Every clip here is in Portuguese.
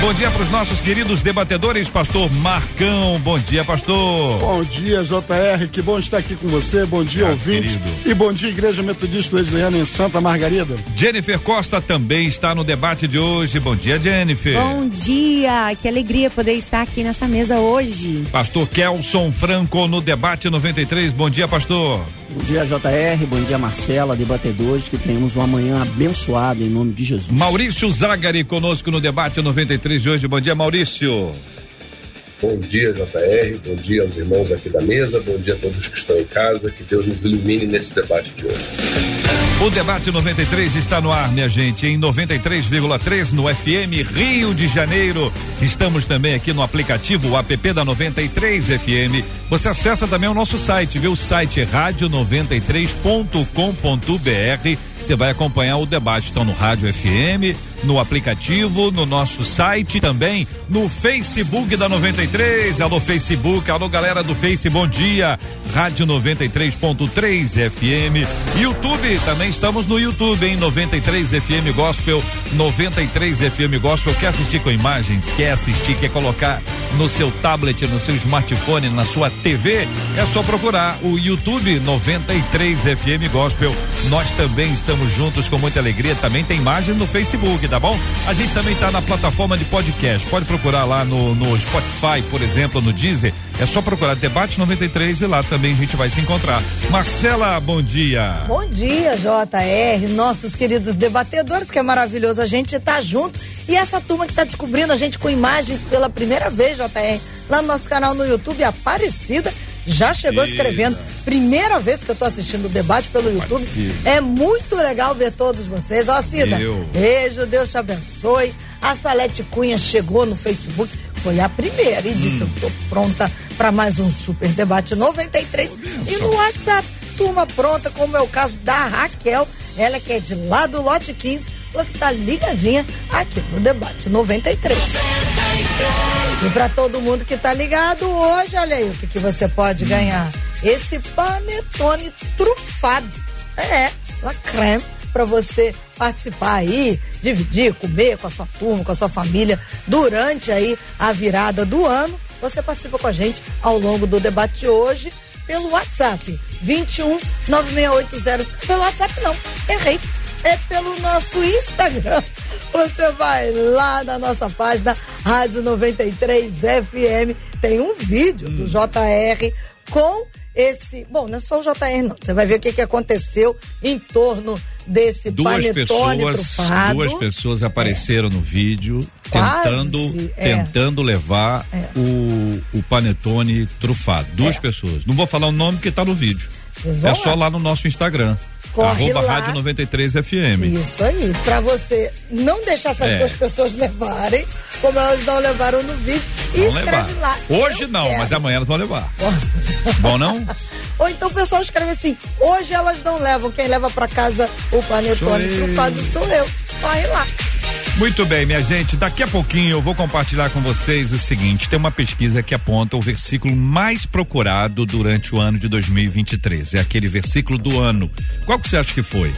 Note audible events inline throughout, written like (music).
Bom dia para os nossos queridos debatedores, pastor Marcão. Bom dia, pastor. Bom dia, JR. Que bom estar aqui com você. Bom dia, ah, ouvintes. Querido. E bom dia, Igreja Metodista Wesleyana em Santa Margarida. Jennifer Costa também está no debate de hoje. Bom dia, Jennifer. Bom dia. Que alegria poder estar aqui nessa mesa hoje. Pastor Kelson Franco no debate 93. Bom dia, pastor. Bom dia, JR. Bom dia, Marcela, debatedores. Que tenhamos uma manhã abençoada em nome de Jesus. Maurício Zagari conosco no debate 93 de hoje. Bom dia, Maurício. Bom dia, JR. Bom dia aos irmãos aqui da mesa. Bom dia a todos que estão em casa. Que Deus nos ilumine nesse debate de hoje. O debate 93 está no ar, minha gente, em 93,3 no FM Rio de Janeiro. Estamos também aqui no aplicativo app da 93 FM. Você acessa também o nosso site, viu? O site é rádio93.com.br. Você vai acompanhar o debate então no Rádio FM, no aplicativo, no nosso site também, no Facebook da 93. Alô Facebook, alô galera do Face, bom dia. Rádio 93.3 FM. YouTube, também estamos no YouTube, em 93 FM Gospel, 93 FM Gospel. Quer assistir com imagens? Quer assistir? Quer colocar no seu tablet, no seu smartphone, na sua TV? É só procurar o YouTube 93 FM Gospel. Nós também estamos juntos com muita alegria. Também tem imagens no Facebook, tá bom? A gente também está na plataforma de podcast. Pode procurar lá no, no Spotify, por exemplo, no Deezer. É só procurar Debate 93 e lá também a gente vai se encontrar. Marcela, bom dia. Bom dia, JR, nossos queridos debatedores, que é maravilhoso a gente estar tá junto. E essa turma que está descobrindo a gente com imagens pela primeira vez, JR, lá no nosso canal no YouTube, Aparecida já chegou escrevendo. Primeira vez que eu tô assistindo o debate pelo YouTube. É muito legal ver todos vocês. Ó, Cida, beijo, Deus te abençoe. A Salete Cunha chegou no Facebook, foi a primeira e disse: hum. Eu tô pronta para mais um super debate 93. E no WhatsApp, turma pronta, como é o caso da Raquel, ela que é de lá do lote 15, falou que tá ligadinha aqui no debate 93. 93. E para todo mundo que tá ligado hoje, olha aí o que, que você pode hum. ganhar. Esse panetone trufado. É, la creme para você participar aí, dividir, comer com a sua turma, com a sua família durante aí a virada do ano. Você participa com a gente ao longo do debate de hoje pelo WhatsApp 21 9680. Pelo WhatsApp não, errei. É pelo nosso Instagram. Você vai lá na nossa página Rádio 93 FM, tem um vídeo hum. do JR com esse. Bom, não é só o JR, não. Você vai ver o que, que aconteceu em torno desse duas panetone pessoas, trufado. Duas pessoas apareceram é. no vídeo Quase, tentando, é. tentando levar é. o, o panetone trufado. Duas é. pessoas. Não vou falar o nome que está no vídeo. É lá. só lá no nosso Instagram. Corre Arroba lá. Rádio 93 FM. Isso aí. Pra você não deixar essas é. duas pessoas levarem, como elas não levaram no vídeo, e vão levar. lá. Hoje não, quero. mas amanhã elas vão levar. Bom, não? (laughs) Ou então o pessoal escreve assim: hoje elas não levam, quem leva para casa o panetone trufado sou eu. Corre lá. Muito bem, minha gente. Daqui a pouquinho eu vou compartilhar com vocês o seguinte: tem uma pesquisa que aponta o versículo mais procurado durante o ano de 2023. É aquele versículo do ano. Qual que você acha que foi?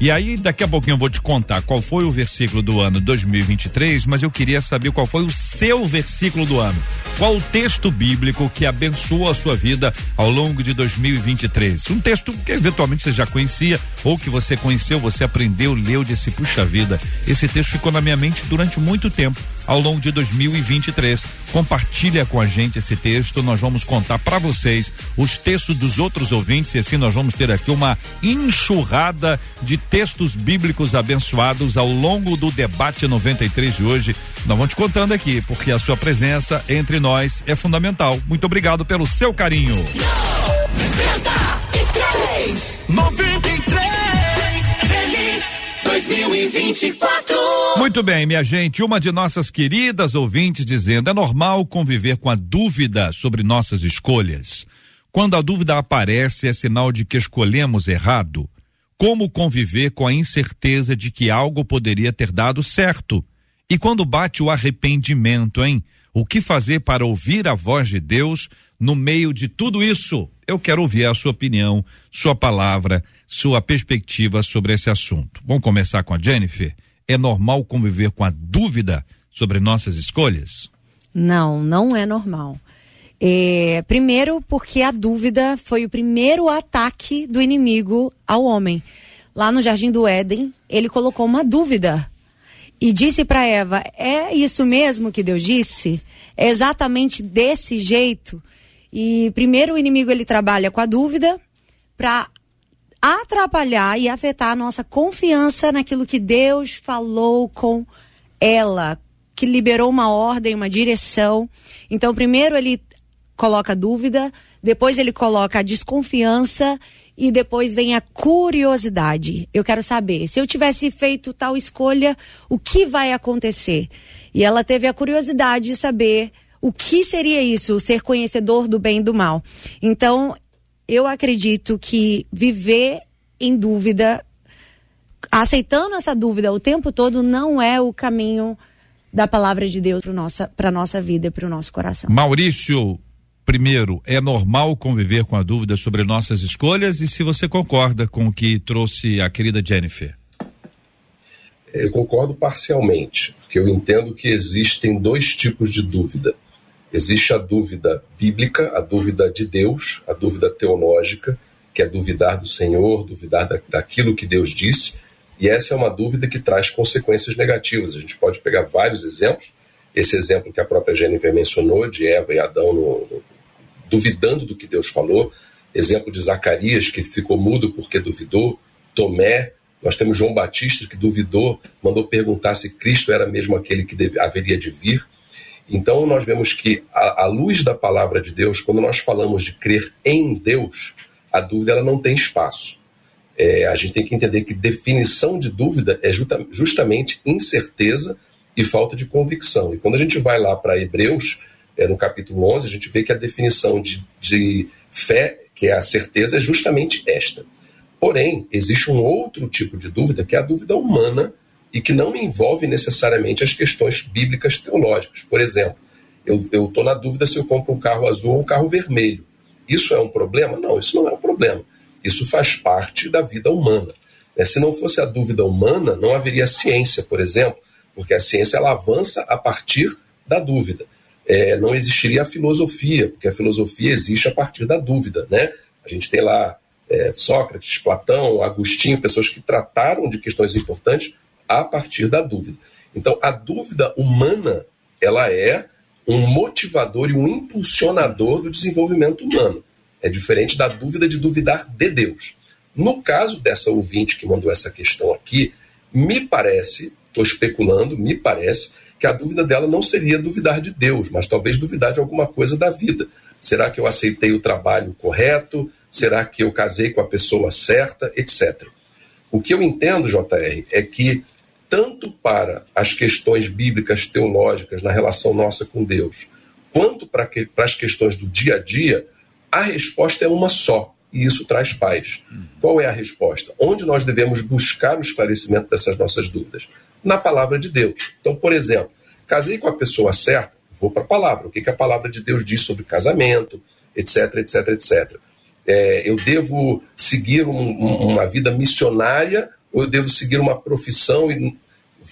E aí, daqui a pouquinho eu vou te contar qual foi o versículo do ano 2023, mas eu queria saber qual foi o seu versículo do ano. Qual o texto bíblico que abençoou a sua vida ao longo de 2023? Um texto que eventualmente você já conhecia, ou que você conheceu, você aprendeu, leu, disse, puxa vida, esse texto ficou na minha mente durante muito tempo ao longo de 2023. Compartilha com a gente esse texto, nós vamos contar para vocês os textos dos outros ouvintes e assim nós vamos ter aqui uma enxurrada de textos bíblicos abençoados ao longo do debate 93 de hoje. Nós vamos te contando aqui, porque a sua presença entre nós é fundamental. Muito obrigado pelo seu carinho. 93, 93, feliz 2024. Muito bem, minha gente. Uma de nossas queridas ouvintes dizendo: é normal conviver com a dúvida sobre nossas escolhas. Quando a dúvida aparece, é sinal de que escolhemos errado. Como conviver com a incerteza de que algo poderia ter dado certo? E quando bate o arrependimento, hein? O que fazer para ouvir a voz de Deus no meio de tudo isso? Eu quero ouvir a sua opinião, sua palavra, sua perspectiva sobre esse assunto. Vamos começar com a Jennifer? É normal conviver com a dúvida sobre nossas escolhas? Não, não é normal. É, primeiro, porque a dúvida foi o primeiro ataque do inimigo ao homem. Lá no Jardim do Éden, ele colocou uma dúvida e disse para Eva: É isso mesmo que Deus disse? É exatamente desse jeito? E primeiro o inimigo ele trabalha com a dúvida para atrapalhar e afetar a nossa confiança naquilo que Deus falou com ela, que liberou uma ordem, uma direção. Então, primeiro ele coloca dúvida, depois ele coloca a desconfiança e depois vem a curiosidade. Eu quero saber, se eu tivesse feito tal escolha, o que vai acontecer? E ela teve a curiosidade de saber o que seria isso, ser conhecedor do bem e do mal. Então, eu acredito que viver em dúvida, aceitando essa dúvida o tempo todo, não é o caminho da palavra de Deus para nossa, a nossa vida e para o nosso coração. Maurício, primeiro, é normal conviver com a dúvida sobre nossas escolhas e se você concorda com o que trouxe a querida Jennifer. Eu concordo parcialmente, porque eu entendo que existem dois tipos de dúvida. Existe a dúvida bíblica, a dúvida de Deus, a dúvida teológica, que é duvidar do Senhor, duvidar da, daquilo que Deus disse, e essa é uma dúvida que traz consequências negativas. A gente pode pegar vários exemplos. Esse exemplo que a própria Jennifer mencionou, de Eva e Adão no, no duvidando do que Deus falou. Exemplo de Zacarias, que ficou mudo porque duvidou. Tomé, nós temos João Batista, que duvidou, mandou perguntar se Cristo era mesmo aquele que deve, haveria de vir. Então, nós vemos que, à, luz da palavra de Deus, quando nós falamos de crer em Deus, a dúvida ela não tem espaço. É, a gente tem que entender que definição de dúvida é justa, justamente incerteza e falta de convicção. E quando a gente vai lá para Hebreus, é, no capítulo 11, a gente vê que a definição de, de fé, que é a certeza, é justamente esta. Porém, existe um outro tipo de dúvida, que é a dúvida humana, e que não envolve necessariamente as questões bíblicas teológicas. Por exemplo, eu estou na dúvida se eu compro um carro azul ou um carro vermelho. Isso é um problema? Não, isso não é um problema. Isso faz parte da vida humana. É, se não fosse a dúvida humana, não haveria ciência, por exemplo, porque a ciência ela avança a partir da dúvida é, não existiria a filosofia, porque a filosofia existe a partir da dúvida, né? A gente tem lá é, Sócrates, Platão, Agostinho, pessoas que trataram de questões importantes a partir da dúvida. Então, a dúvida humana, ela é um motivador e um impulsionador do desenvolvimento humano. É diferente da dúvida de duvidar de Deus. No caso dessa ouvinte que mandou essa questão aqui, me parece, estou especulando, me parece que a dúvida dela não seria duvidar de Deus, mas talvez duvidar de alguma coisa da vida. Será que eu aceitei o trabalho correto? Será que eu casei com a pessoa certa? Etc. O que eu entendo, JR, é que tanto para as questões bíblicas teológicas na relação nossa com Deus, quanto para, que, para as questões do dia a dia, a resposta é uma só, e isso traz paz. Qual é a resposta? Onde nós devemos buscar o esclarecimento dessas nossas dúvidas? na palavra de Deus. Então, por exemplo, casei com a pessoa certa, vou para a palavra. O que, que a palavra de Deus diz sobre casamento, etc, etc, etc. É, eu devo seguir um, um, uma vida missionária ou eu devo seguir uma profissão e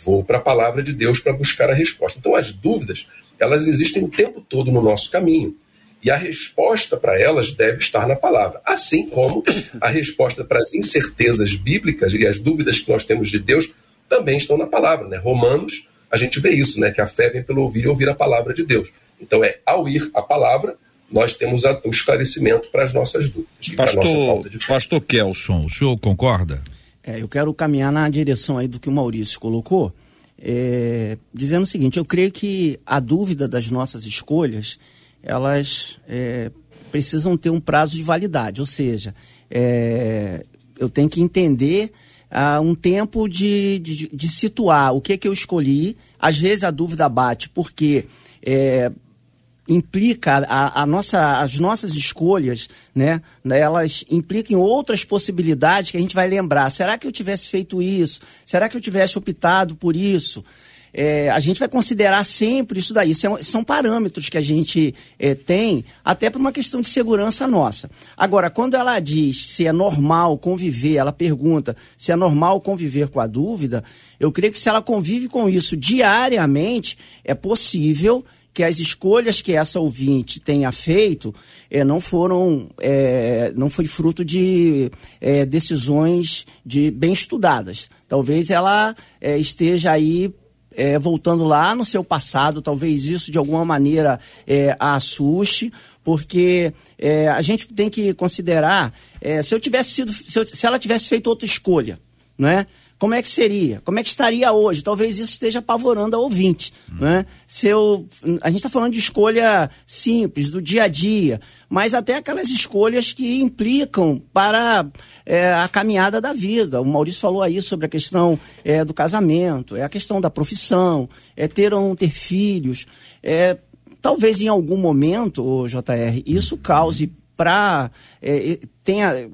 vou para a palavra de Deus para buscar a resposta. Então, as dúvidas, elas existem o tempo todo no nosso caminho. E a resposta para elas deve estar na palavra. Assim como a resposta para as incertezas bíblicas e as dúvidas que nós temos de Deus também estão na palavra. Né? Romanos a gente vê isso, né? Que a fé vem pelo ouvir e ouvir a palavra de Deus. Então é ao ir a palavra, nós temos a, o esclarecimento para as nossas dúvidas. Pastor, nossa falta de fé. Pastor Kelson, o senhor concorda? É, eu quero caminhar na direção aí do que o Maurício colocou, é, dizendo o seguinte: eu creio que a dúvida das nossas escolhas, elas é, precisam ter um prazo de validade, ou seja, é, eu tenho que entender uh, um tempo de, de, de, situar o que, é que eu escolhi. Às vezes a dúvida bate porque é, implica a, a, nossa, as nossas escolhas, né? Elas implicam outras possibilidades que a gente vai lembrar. Será que eu tivesse feito isso? Será que eu tivesse optado por isso? É, a gente vai considerar sempre isso daí. São, são parâmetros que a gente é, tem, até por uma questão de segurança nossa. Agora, quando ela diz se é normal conviver, ela pergunta se é normal conviver com a dúvida, eu creio que se ela convive com isso diariamente, é possível que as escolhas que essa ouvinte tenha feito é, não foram, é, não foi fruto de é, decisões de bem estudadas. Talvez ela esteja aí voltando lá no seu passado, talvez isso de alguma maneira a assuste, porque a gente tem que considerar se eu tivesse sido, se, eu, se ela tivesse feito outra escolha, não é? Como é que seria? Como é que estaria hoje? Talvez isso esteja apavorando a ouvinte. Hum. Né? Se eu, a gente está falando de escolha simples, do dia a dia, mas até aquelas escolhas que implicam para é, a caminhada da vida. O Maurício falou aí sobre a questão é, do casamento, é a questão da profissão, é ter ou não ter filhos. É, talvez em algum momento, JR, isso cause para. É, tenha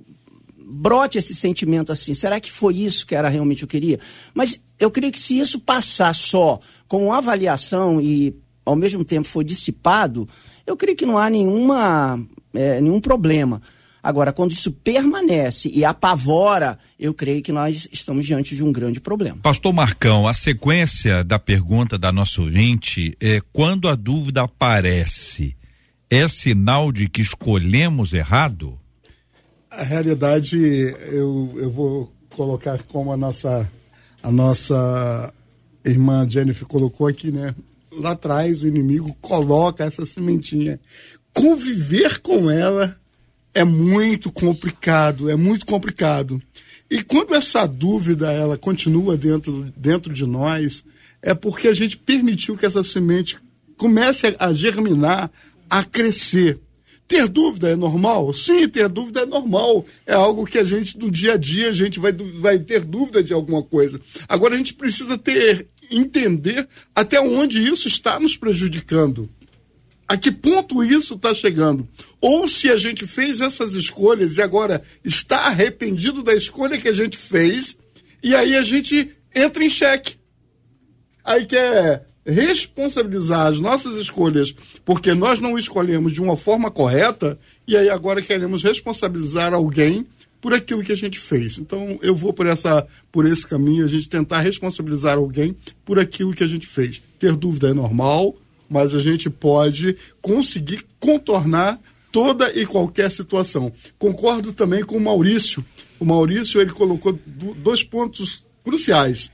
brote esse sentimento assim, será que foi isso que era realmente eu queria? Mas eu creio que se isso passar só com avaliação e ao mesmo tempo for dissipado, eu creio que não há nenhuma, é, nenhum problema. Agora, quando isso permanece e apavora, eu creio que nós estamos diante de um grande problema. Pastor Marcão, a sequência da pergunta da nossa ouvinte é quando a dúvida aparece, é sinal de que escolhemos errado? A realidade, eu, eu vou colocar como a nossa, a nossa irmã Jennifer colocou aqui, né? Lá atrás, o inimigo coloca essa sementinha. Conviver com ela é muito complicado, é muito complicado. E quando essa dúvida ela continua dentro, dentro de nós, é porque a gente permitiu que essa semente comece a germinar, a crescer. Ter dúvida é normal? Sim, ter dúvida é normal. É algo que a gente, no dia a dia, a gente vai, vai ter dúvida de alguma coisa. Agora, a gente precisa ter, entender até onde isso está nos prejudicando. A que ponto isso está chegando? Ou se a gente fez essas escolhas e agora está arrependido da escolha que a gente fez, e aí a gente entra em xeque. Aí quer responsabilizar as nossas escolhas porque nós não escolhemos de uma forma correta e aí agora queremos responsabilizar alguém por aquilo que a gente fez. Então eu vou por essa por esse caminho, a gente tentar responsabilizar alguém por aquilo que a gente fez. Ter dúvida é normal, mas a gente pode conseguir contornar toda e qualquer situação. Concordo também com o Maurício. O Maurício ele colocou dois pontos cruciais: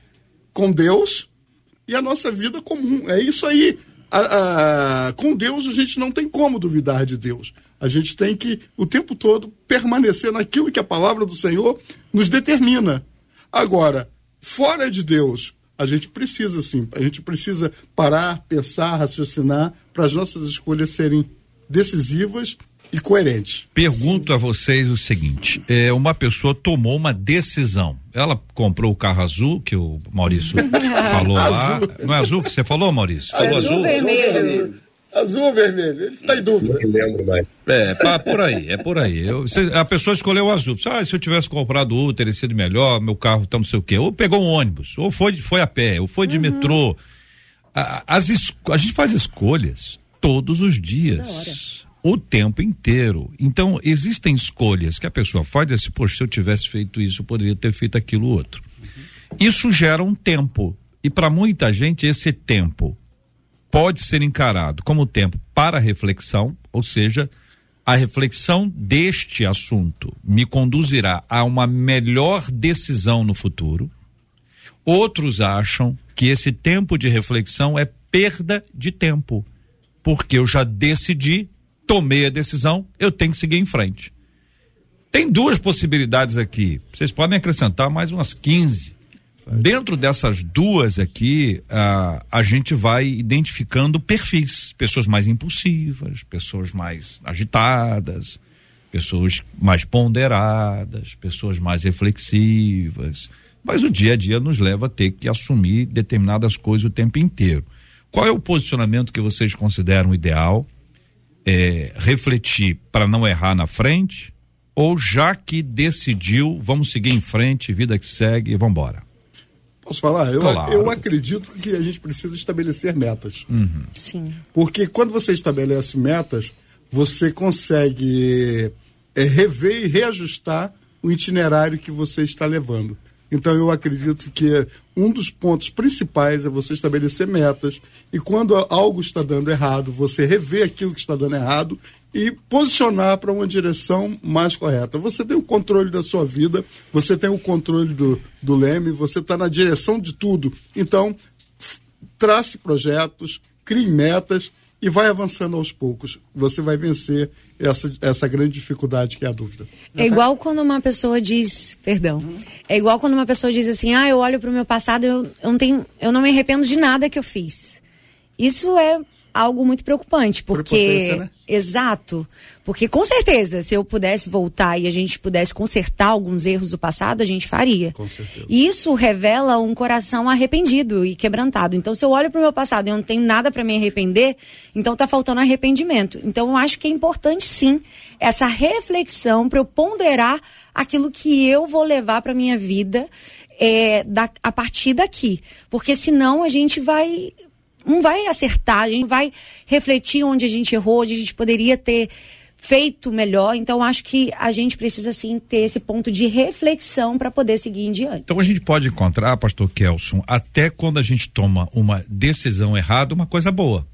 com Deus e a nossa vida comum. É isso aí. A, a, com Deus a gente não tem como duvidar de Deus. A gente tem que o tempo todo permanecer naquilo que a palavra do Senhor nos determina. Agora, fora de Deus, a gente precisa sim, a gente precisa parar, pensar, raciocinar para as nossas escolhas serem decisivas e coerente. Pergunto a vocês o seguinte: é, uma pessoa tomou uma decisão. Ela comprou o carro azul, que o Maurício (laughs) falou lá. Não é azul que você falou, Maurício? Falou azul, azul vermelho. Azul ou vermelho? Ele está em dúvida. Não lembro mais. É, pá, por aí, é por aí. Eu, você, a pessoa escolheu o azul. Ah, se eu tivesse comprado o teria sido melhor, meu carro tá não sei o quê. Ou pegou um ônibus, ou foi, foi a pé, ou foi de uhum. metrô. A, as, a gente faz escolhas todos os dias o tempo inteiro. Então, existem escolhas que a pessoa faz assim, poxa, se eu tivesse feito isso, eu poderia ter feito aquilo outro. Uhum. Isso gera um tempo. E para muita gente, esse tempo pode ser encarado como tempo para reflexão, ou seja, a reflexão deste assunto me conduzirá a uma melhor decisão no futuro, Outros acham que esse tempo de reflexão é perda de tempo, porque eu já decidi, tomei a decisão, eu tenho que seguir em frente. Tem duas possibilidades aqui. Vocês podem acrescentar mais umas 15. Dentro dessas duas aqui, a, a gente vai identificando perfis, pessoas mais impulsivas, pessoas mais agitadas, pessoas mais ponderadas, pessoas mais reflexivas. Mas o dia a dia nos leva a ter que assumir determinadas coisas o tempo inteiro. Qual é o posicionamento que vocês consideram ideal? É, refletir para não errar na frente? Ou já que decidiu, vamos seguir em frente, vida que segue e vamos embora? Posso falar? Eu, Claro. eu acredito que a gente precisa estabelecer metas. Sim. Porque quando você estabelece metas, você consegue é, rever e reajustar o itinerário que você está levando. Então eu acredito que um dos pontos principais é você estabelecer metas e quando algo está dando errado, você rever aquilo que está dando errado e posicionar para uma direção mais correta. Você tem o controle da sua vida, você tem o controle do, do leme, você está na direção de tudo. Então, trace projetos, crie metas e vai avançando aos poucos. Você vai vencer essa, essa grande dificuldade que é a dúvida. É igual quando uma pessoa diz, perdão, é igual quando uma pessoa diz assim, ah, eu olho pro meu passado, eu, eu não tenho, eu não me arrependo de nada que eu fiz. Isso é algo muito preocupante, porque né? exato, porque com certeza, se eu pudesse voltar e a gente pudesse consertar alguns erros do passado, a gente faria. Com certeza. E isso revela um coração arrependido e quebrantado. Então, se eu olho pro meu passado e eu não tenho nada para me arrepender, então tá faltando arrependimento. Então, eu acho que é importante sim essa reflexão para eu ponderar aquilo que eu vou levar para minha vida é, da, a partir daqui, porque senão a gente vai não vai acertar, a gente vai refletir onde a gente errou, onde a gente poderia ter feito melhor. Então, acho que a gente precisa sim ter esse ponto de reflexão para poder seguir em diante. Então a gente pode encontrar, pastor Kelson, até quando a gente toma uma decisão errada, uma coisa boa,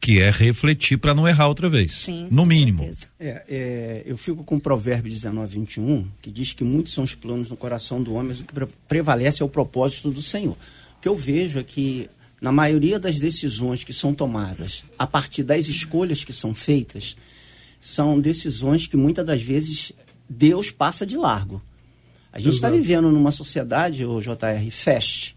que é refletir para não errar outra vez. Sim, no mínimo. É, é, eu fico com o provérbio 19, 21, que diz que muitos são os planos no coração do homem, mas o que pre- prevalece é o propósito do Senhor. O que eu vejo é que, na maioria das decisões que são tomadas, a partir das escolhas que são feitas, são decisões que muitas das vezes Deus passa de largo. A gente está vivendo numa sociedade, o JR, fast.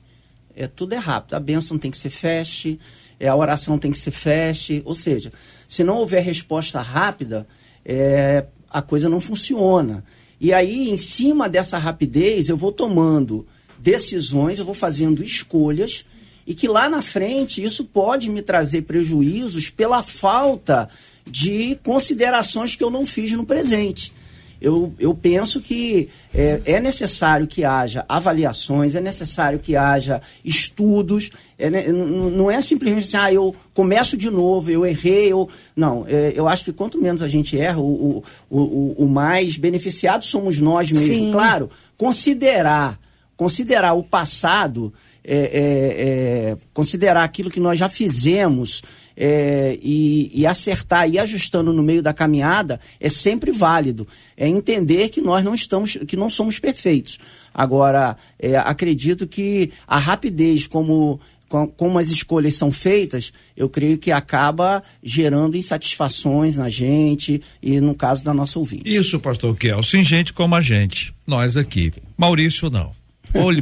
É, tudo é rápido. A bênção tem que ser fast, é, a oração tem que ser fast. Ou seja, se não houver resposta rápida, é, a coisa não funciona. E aí, em cima dessa rapidez, eu vou tomando decisões, eu vou fazendo escolhas, e que lá na frente isso pode me trazer prejuízos pela falta de considerações que eu não fiz no presente. Eu, eu penso que é, é necessário que haja avaliações, é necessário que haja estudos. é não é simplesmente assim, ah, eu começo de novo, eu errei. Eu... Não, é, eu acho que quanto menos a gente erra, o, o, o, o mais beneficiado somos nós mesmos. Sim. Claro, considerar, considerar o passado, é, é, é, considerar aquilo que nós já fizemos é, e, e acertar e ajustando no meio da caminhada é sempre válido. É entender que nós não estamos, que não somos perfeitos. Agora, é, acredito que a rapidez como com- como as escolhas são feitas, eu creio que acaba gerando insatisfações na gente e no caso da nossa ouvinte. Isso, pastor Kelson, gente como a gente, nós aqui. Maurício não.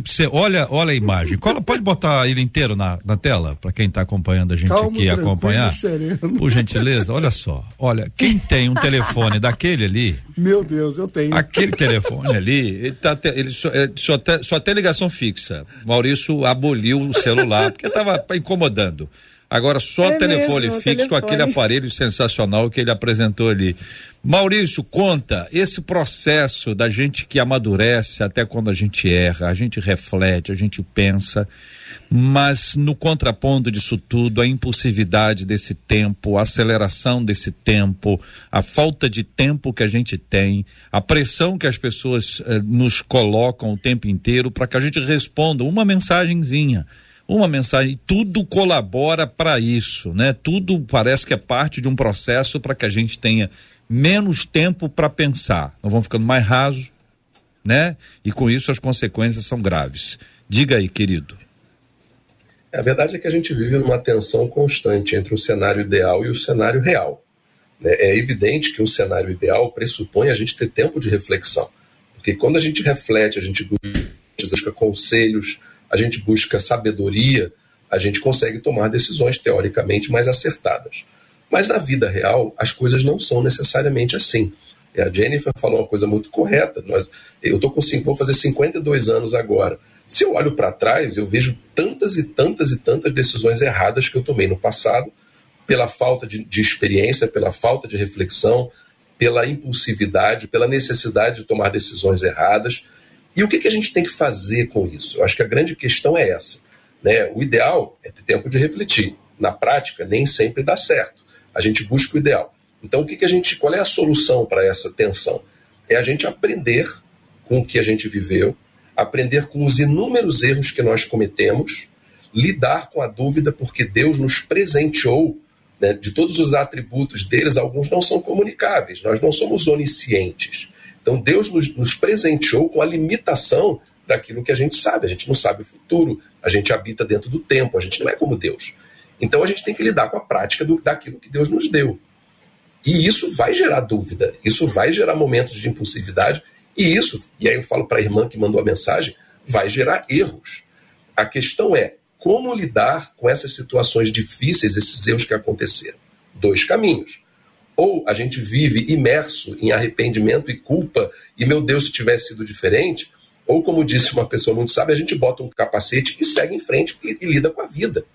Você, olha, olha a imagem. Cola- pode botar ele inteiro na, na tela para quem está acompanhando a gente Calmo, aqui acompanhar. sereno. Por gentileza, olha só. Olha, quem tem um telefone daquele ali, Meu Deus, eu tenho. aquele telefone ali, ele, tá, ele só, é, só, te- só tem ligação fixa. Maurício aboliu o celular porque estava incomodando. Agora só É telefone mesmo, fixo com telefone. aquele aparelho sensacional que ele apresentou ali. Maurício, conta esse processo da gente que amadurece até quando a gente erra, a gente reflete, a gente pensa, mas no contraponto disso tudo, a impulsividade desse tempo, a aceleração desse tempo, a falta de tempo que a gente tem, a pressão que as pessoas eh, nos colocam o tempo inteiro para que a gente responda uma mensagenzinha uma mensagem, tudo colabora para isso, né? Tudo parece que é parte de um processo para que a gente tenha menos tempo para pensar. Nós vamos ficando mais raso, né? E com isso as consequências são graves. Diga aí, querido. A verdade é que a gente vive numa tensão constante entre o cenário ideal e o cenário real. Né? É evidente que um cenário ideal pressupõe a gente ter tempo de reflexão. Porque quando a gente reflete, a gente busca conselhos, a gente busca sabedoria, a gente consegue tomar decisões teoricamente mais acertadas. Mas na vida real, as coisas não são necessariamente assim. E a Jennifer falou uma coisa muito correta. Nós, eu tô com vou fazer 52 anos agora. Se eu olho para trás, eu vejo tantas e tantas e tantas decisões erradas que eu tomei no passado, pela falta de, de experiência, pela falta de reflexão, pela impulsividade, pela necessidade de tomar decisões erradas. E o que, que a gente tem que fazer com isso? Eu acho que a grande questão é essa. Né? O ideal é ter tempo de refletir. Na prática, nem sempre dá certo. A gente busca o ideal. Então, o que, que a gente, qual é a solução para essa tensão? É a gente aprender com o que a gente viveu, aprender com os inúmeros erros que nós cometemos, lidar com a dúvida, porque Deus nos presenteou né, de todos os atributos deles, alguns não são comunicáveis, nós não somos oniscientes. Então Deus nos, nos presenteou com a limitação daquilo que a gente sabe, a gente não sabe o futuro, a gente habita dentro do tempo, a gente não é como Deus. Então a gente tem que lidar com a prática do, daquilo que Deus nos deu. E isso vai gerar dúvida, isso vai gerar momentos de impulsividade, e isso, e aí eu falo para a irmã que mandou a mensagem, vai gerar erros. A questão é como lidar com essas situações difíceis, esses erros que aconteceram. Dois caminhos. Ou a gente vive imerso em arrependimento e culpa, e meu Deus, se tivesse sido diferente, ou como disse uma pessoa muito sábia, a gente bota um capacete e segue em frente e, lida com a vida.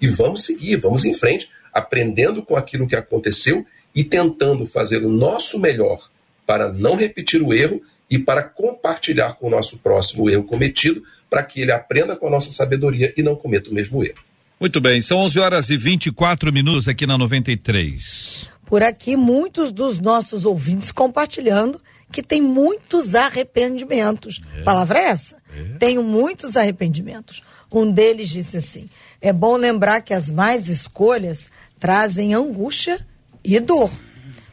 E vamos seguir, vamos em frente, aprendendo com aquilo que aconteceu e tentando fazer o nosso melhor para não repetir o erro e para compartilhar com o nosso próximo o erro cometido, para que ele aprenda com a nossa sabedoria e não cometa o mesmo erro. Muito bem, são 11 horas e 24 minutos aqui na 93. Por aqui, muitos dos nossos ouvintes compartilhando que tem muitos arrependimentos. É. Palavra é essa? É. Tenho muitos arrependimentos. Um deles disse assim: é bom lembrar que as mais escolhas trazem angústia e dor.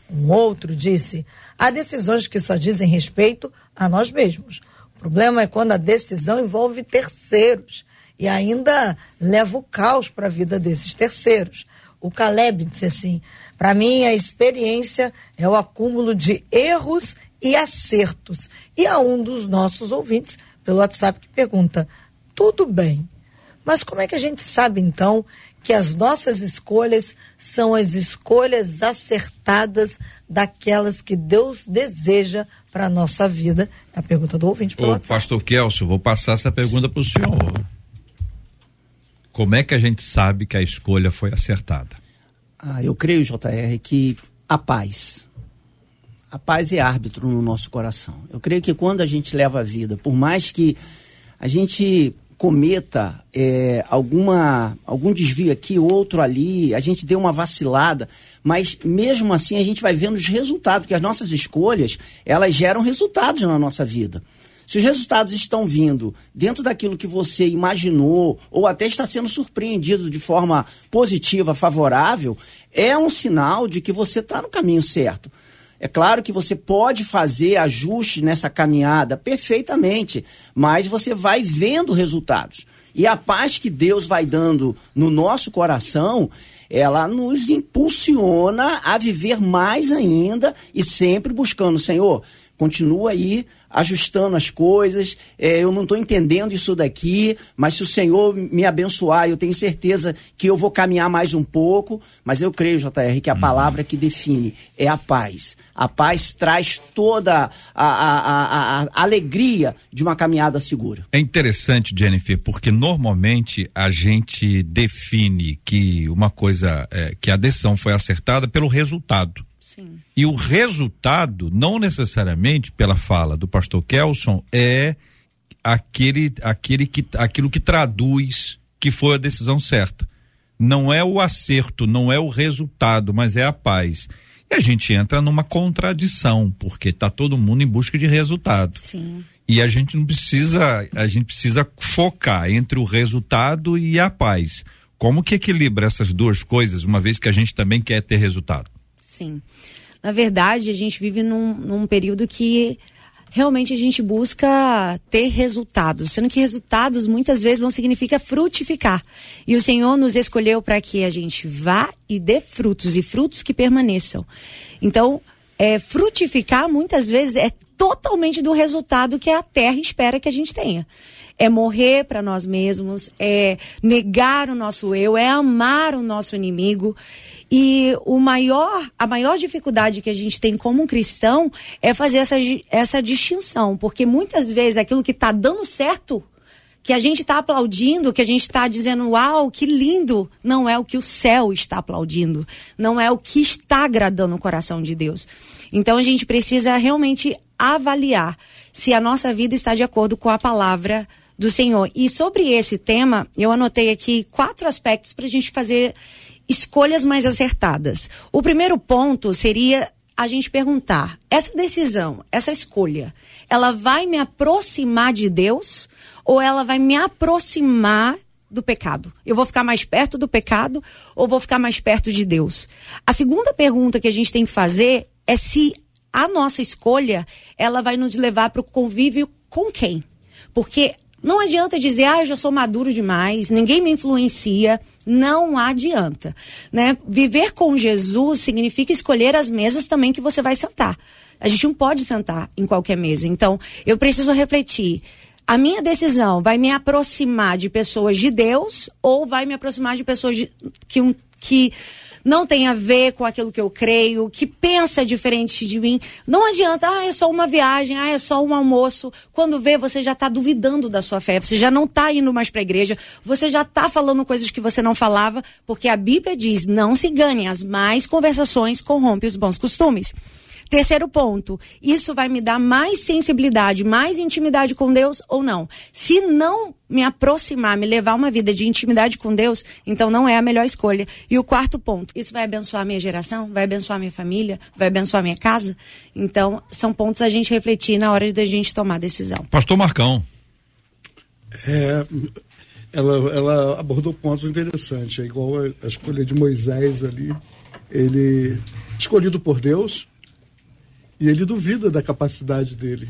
Um outro disse: há decisões que só dizem respeito a nós mesmos. O problema é quando a decisão envolve terceiros e ainda leva o caos para a vida desses terceiros. O Caleb disse assim: para mim, a experiência é o acúmulo de erros e acertos. E há um dos nossos ouvintes pelo WhatsApp que pergunta: tudo bem, mas como é que a gente sabe então que as nossas escolhas são as escolhas acertadas daquelas que Deus deseja para a nossa vida? É a pergunta do ouvinte pelo Ô, WhatsApp. Pastor Kelso, vou passar essa pergunta para o senhor. Como é que a gente sabe que a escolha foi acertada? Ah, eu creio, JR, que a paz. A paz é árbitro no nosso coração. Eu creio que quando a gente leva a vida, por mais que a gente cometa é, alguma algum desvio aqui, outro ali, a gente deu uma vacilada, mas mesmo assim a gente vai vendo os resultados, porque as nossas escolhas, elas geram resultados na nossa vida. Se os resultados estão vindo dentro daquilo que você imaginou, ou até está sendo surpreendido de forma positiva, favorável, é um sinal de que você está no caminho certo. É claro que você pode fazer ajustes nessa caminhada perfeitamente, mas você vai vendo resultados. E a paz que Deus vai dando no nosso coração, ela nos impulsiona a viver mais ainda e sempre buscando, Senhor, continua aí ajustando as coisas. É, eu não estou entendendo isso daqui, mas se o Senhor me abençoar, eu tenho certeza que eu vou caminhar mais um pouco. Mas eu creio, JR, que a uhum. palavra que define é a paz. A paz traz toda a, a, a, a alegria de uma caminhada segura. É interessante, Jennifer, porque normalmente a gente define que uma coisa, é, que a decisão foi acertada pelo resultado. Sim. E o resultado, não necessariamente pela fala do pastor Kelson, é aquele, aquele que, aquilo que traduz que foi a decisão certa. Não é o acerto, não é o resultado, mas é a paz. E a gente entra numa contradição, porque está todo mundo em busca de resultado. Sim. E a gente não precisa, a gente precisa focar entre o resultado e a paz. Como que equilibra essas duas coisas, uma vez que a gente também quer ter resultado? Sim. Na verdade, a gente vive num, num período que realmente a gente busca ter resultados, sendo que resultados muitas vezes não significa frutificar. E o Senhor nos escolheu para que a gente vá e dê frutos e frutos que permaneçam. Então, é, frutificar muitas vezes é totalmente do resultado que a terra espera que a gente tenha. É morrer para nós mesmos, é negar o nosso eu, é amar o nosso inimigo. E o maior, a maior dificuldade que a gente tem como cristão é fazer essa, essa distinção, porque muitas vezes aquilo que está dando certo, que a gente está aplaudindo, que a gente está dizendo, uau, que lindo, não é o que o céu está aplaudindo, não é o que está agradando o coração de Deus. Então a gente precisa realmente avaliar se a nossa vida está de acordo com a palavra do Senhor. E sobre esse tema, eu anotei aqui quatro aspectos para a gente fazer escolhas mais acertadas. O primeiro ponto seria a gente perguntar: essa decisão, essa escolha, ela vai me aproximar de Deus ou ela vai me aproximar do pecado? Eu vou ficar mais perto do pecado ou vou ficar mais perto de Deus? A segunda pergunta que a gente tem que fazer é se a nossa escolha ela vai nos levar para o convívio com quem? Porque não adianta dizer, ah, eu já sou maduro demais, ninguém me influencia. Não adianta. Né? Viver com Jesus significa escolher as mesas também que você vai sentar. A gente não pode sentar em qualquer mesa. Então, eu preciso refletir. A minha decisão vai me aproximar de pessoas de Deus ou vai me aproximar de pessoas de, que, que não tem a ver com aquilo que eu creio, que pensa diferente de mim. Não adianta, ah, é só uma viagem, ah, é só um almoço. Quando vê, você já está duvidando da sua fé, você já não está indo mais para a igreja, você já está falando coisas que você não falava, porque a Bíblia diz: não se ganhem, as mais conversações corrompem os bons costumes. Terceiro ponto, isso vai me dar mais sensibilidade, mais intimidade com Deus ou não? Se não me aproximar, me levar uma vida de intimidade com Deus, então não é a melhor escolha. E o quarto ponto, isso vai abençoar a minha geração, vai abençoar a minha família, vai abençoar a minha casa. Então, são pontos a gente refletir na hora de a gente tomar a decisão. Pastor Marcão. É, ela, ela abordou pontos interessantes, é igual a, a escolha de Moisés ali, ele escolhido por Deus, e ele duvida da capacidade dele.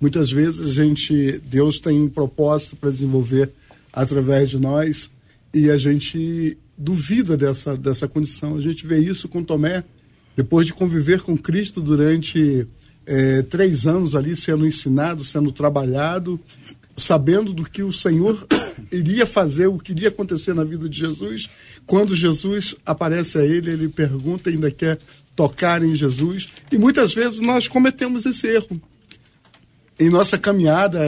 Muitas vezes a gente, Deus tem um propósito para desenvolver através de nós e a gente duvida dessa, dessa condição. A gente vê isso com Tomé, depois de conviver com Cristo durante é, três anos ali, sendo ensinado, sendo trabalhado, sabendo do que o Senhor (coughs) iria fazer, o que iria acontecer na vida de Jesus. Quando Jesus aparece a ele, ele pergunta, ainda quer tocar em Jesus. E muitas vezes nós cometemos esse erro. Em nossa caminhada,